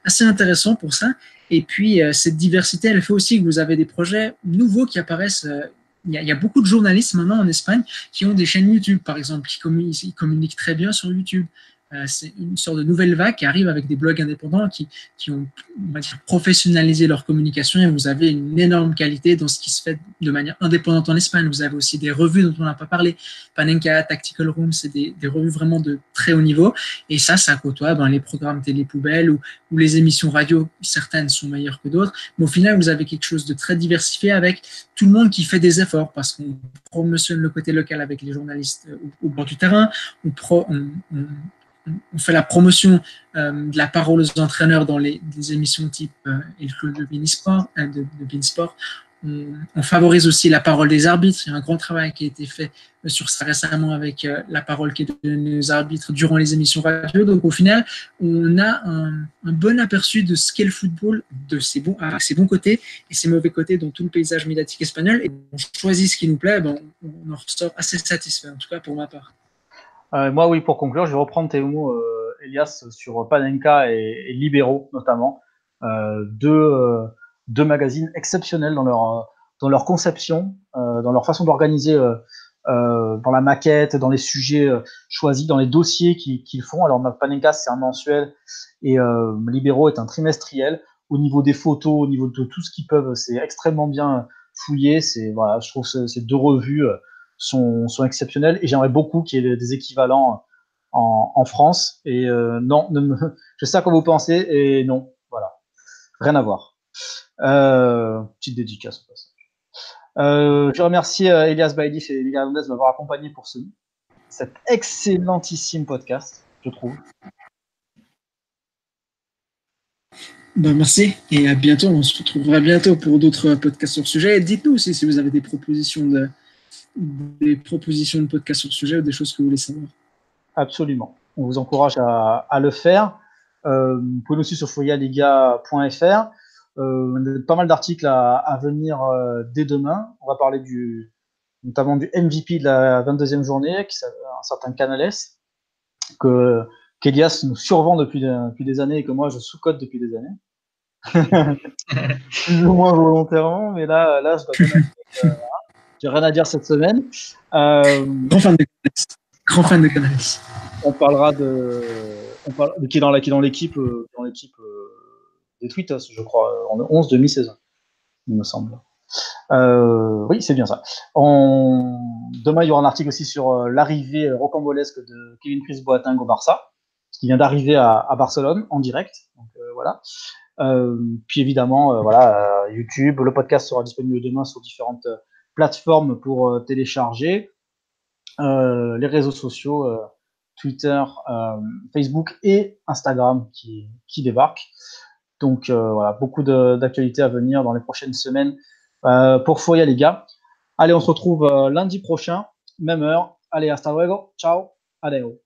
Speaker 2: assez intéressant pour ça. Et puis euh, cette diversité, elle fait aussi que vous avez des projets nouveaux qui apparaissent. Euh, il y, a, beaucoup de journalistes maintenant en Espagne qui ont des chaînes YouTube, par exemple, qui communiquent, très bien sur YouTube. Euh, c'est une sorte de nouvelle vague qui arrive avec des blogs indépendants qui, qui ont on va dire, professionnalisé leur communication et vous avez une énorme qualité dans ce qui se fait de manière indépendante en Espagne. Vous avez aussi des revues dont on n'a pas parlé. Panenka, Tactical Room, c'est des, revues vraiment de très haut niveau. Et ça, ça côtoie ben, les programmes télé poubelles ou, ou les émissions radio. Certaines sont meilleures que d'autres. Mais au final, vous avez quelque chose de très diversifié avec tout le monde qui fait des efforts parce qu'on promotionne le côté local avec les journalistes au, au bord du terrain. On fait la promotion euh, de la parole aux entraîneurs dans les, émissions type euh, El Club de Beansport, euh, de. On, favorise aussi la parole des arbitres. Il y a un grand travail qui a été fait euh, sur ça récemment avec euh, la parole qui est donnée aux arbitres durant les émissions radio. Donc au final, on a un, un bon aperçu de ce qu'est le football, de ses bons, avec ses bons côtés et ses mauvais côtés dans tout le paysage médiatique espagnol. Et on choisit ce qui nous plaît, ben, on, on en ressort assez satisfait, en tout cas pour ma part.
Speaker 1: Euh, moi, oui, pour conclure, je vais reprendre tes mots, euh, Elias, sur Panenka et, et Libero, notamment. Euh, deux, euh, magazines exceptionnels dans leur, conception, euh, dans leur façon d'organiser, dans la maquette, dans les sujets choisis, dans les dossiers qu'ils qu font. Alors, Panenka, c'est un mensuel et Libero est un trimestriel. Au niveau des photos, au niveau de tout ce qu'ils peuvent, c'est extrêmement bien fouillé. Voilà, je trouve ces deux revues sont, exceptionnels et j'aimerais beaucoup qu'il y ait des équivalents en, France. Et euh, non, <laughs> je sais à quoi vous pensez et non, voilà, rien à voir. Euh, petite dédicace au passage. Euh, je remercie Elias Bailif et Miguel Hernandez de m'avoir accompagné pour ce, cet excellentissime podcast, je trouve.
Speaker 2: Ben merci et à bientôt. On se retrouvera bientôt pour d'autres podcasts sur le sujet. Dites-nous aussi si vous avez des propositions de, des propositions de podcast sur le sujet ou des choses que vous voulez savoir.
Speaker 1: Absolument. On vous encourage à, à le faire. Euh, vous pouvez nous suivre sur foyaliga.fr. Euh, pas mal d'articles à, à, venir euh, dès demain. On va parler du, notamment du MVP de la 22e journée, qui un certain Canales, que qu'Elias nous survend depuis, depuis des années et que moi je sous-code depuis des années. <laughs> Plus ou moins volontairement, mais là, là je dois <laughs> j'ai rien à dire cette semaine.
Speaker 2: Euh, Grand fan de Canales. Grand fan de Canales.
Speaker 1: On parlera de, on parle, qui est dans qui dans l'équipe, euh, dans l'équipe euh, des tweets, je crois, en 11 demi-saison, il me semble. Euh, oui, c'est bien ça. On... Demain, il y aura un article aussi sur l'arrivée rocambolesque de Kevin Chris Boateng au Barça, qui vient d'arriver à, à, Barcelone en direct. Donc euh, voilà. puis évidemment, voilà, YouTube, le podcast sera disponible demain sur différentes plateformes pour euh, télécharger, euh, les réseaux sociaux, euh, Twitter, Facebook et Instagram qui, débarquent. Donc voilà, beaucoup d'actualités à venir dans les prochaines semaines pour Foya les gars. Allez, on se retrouve lundi prochain, même heure. Allez, hasta luego. Ciao. Adeo.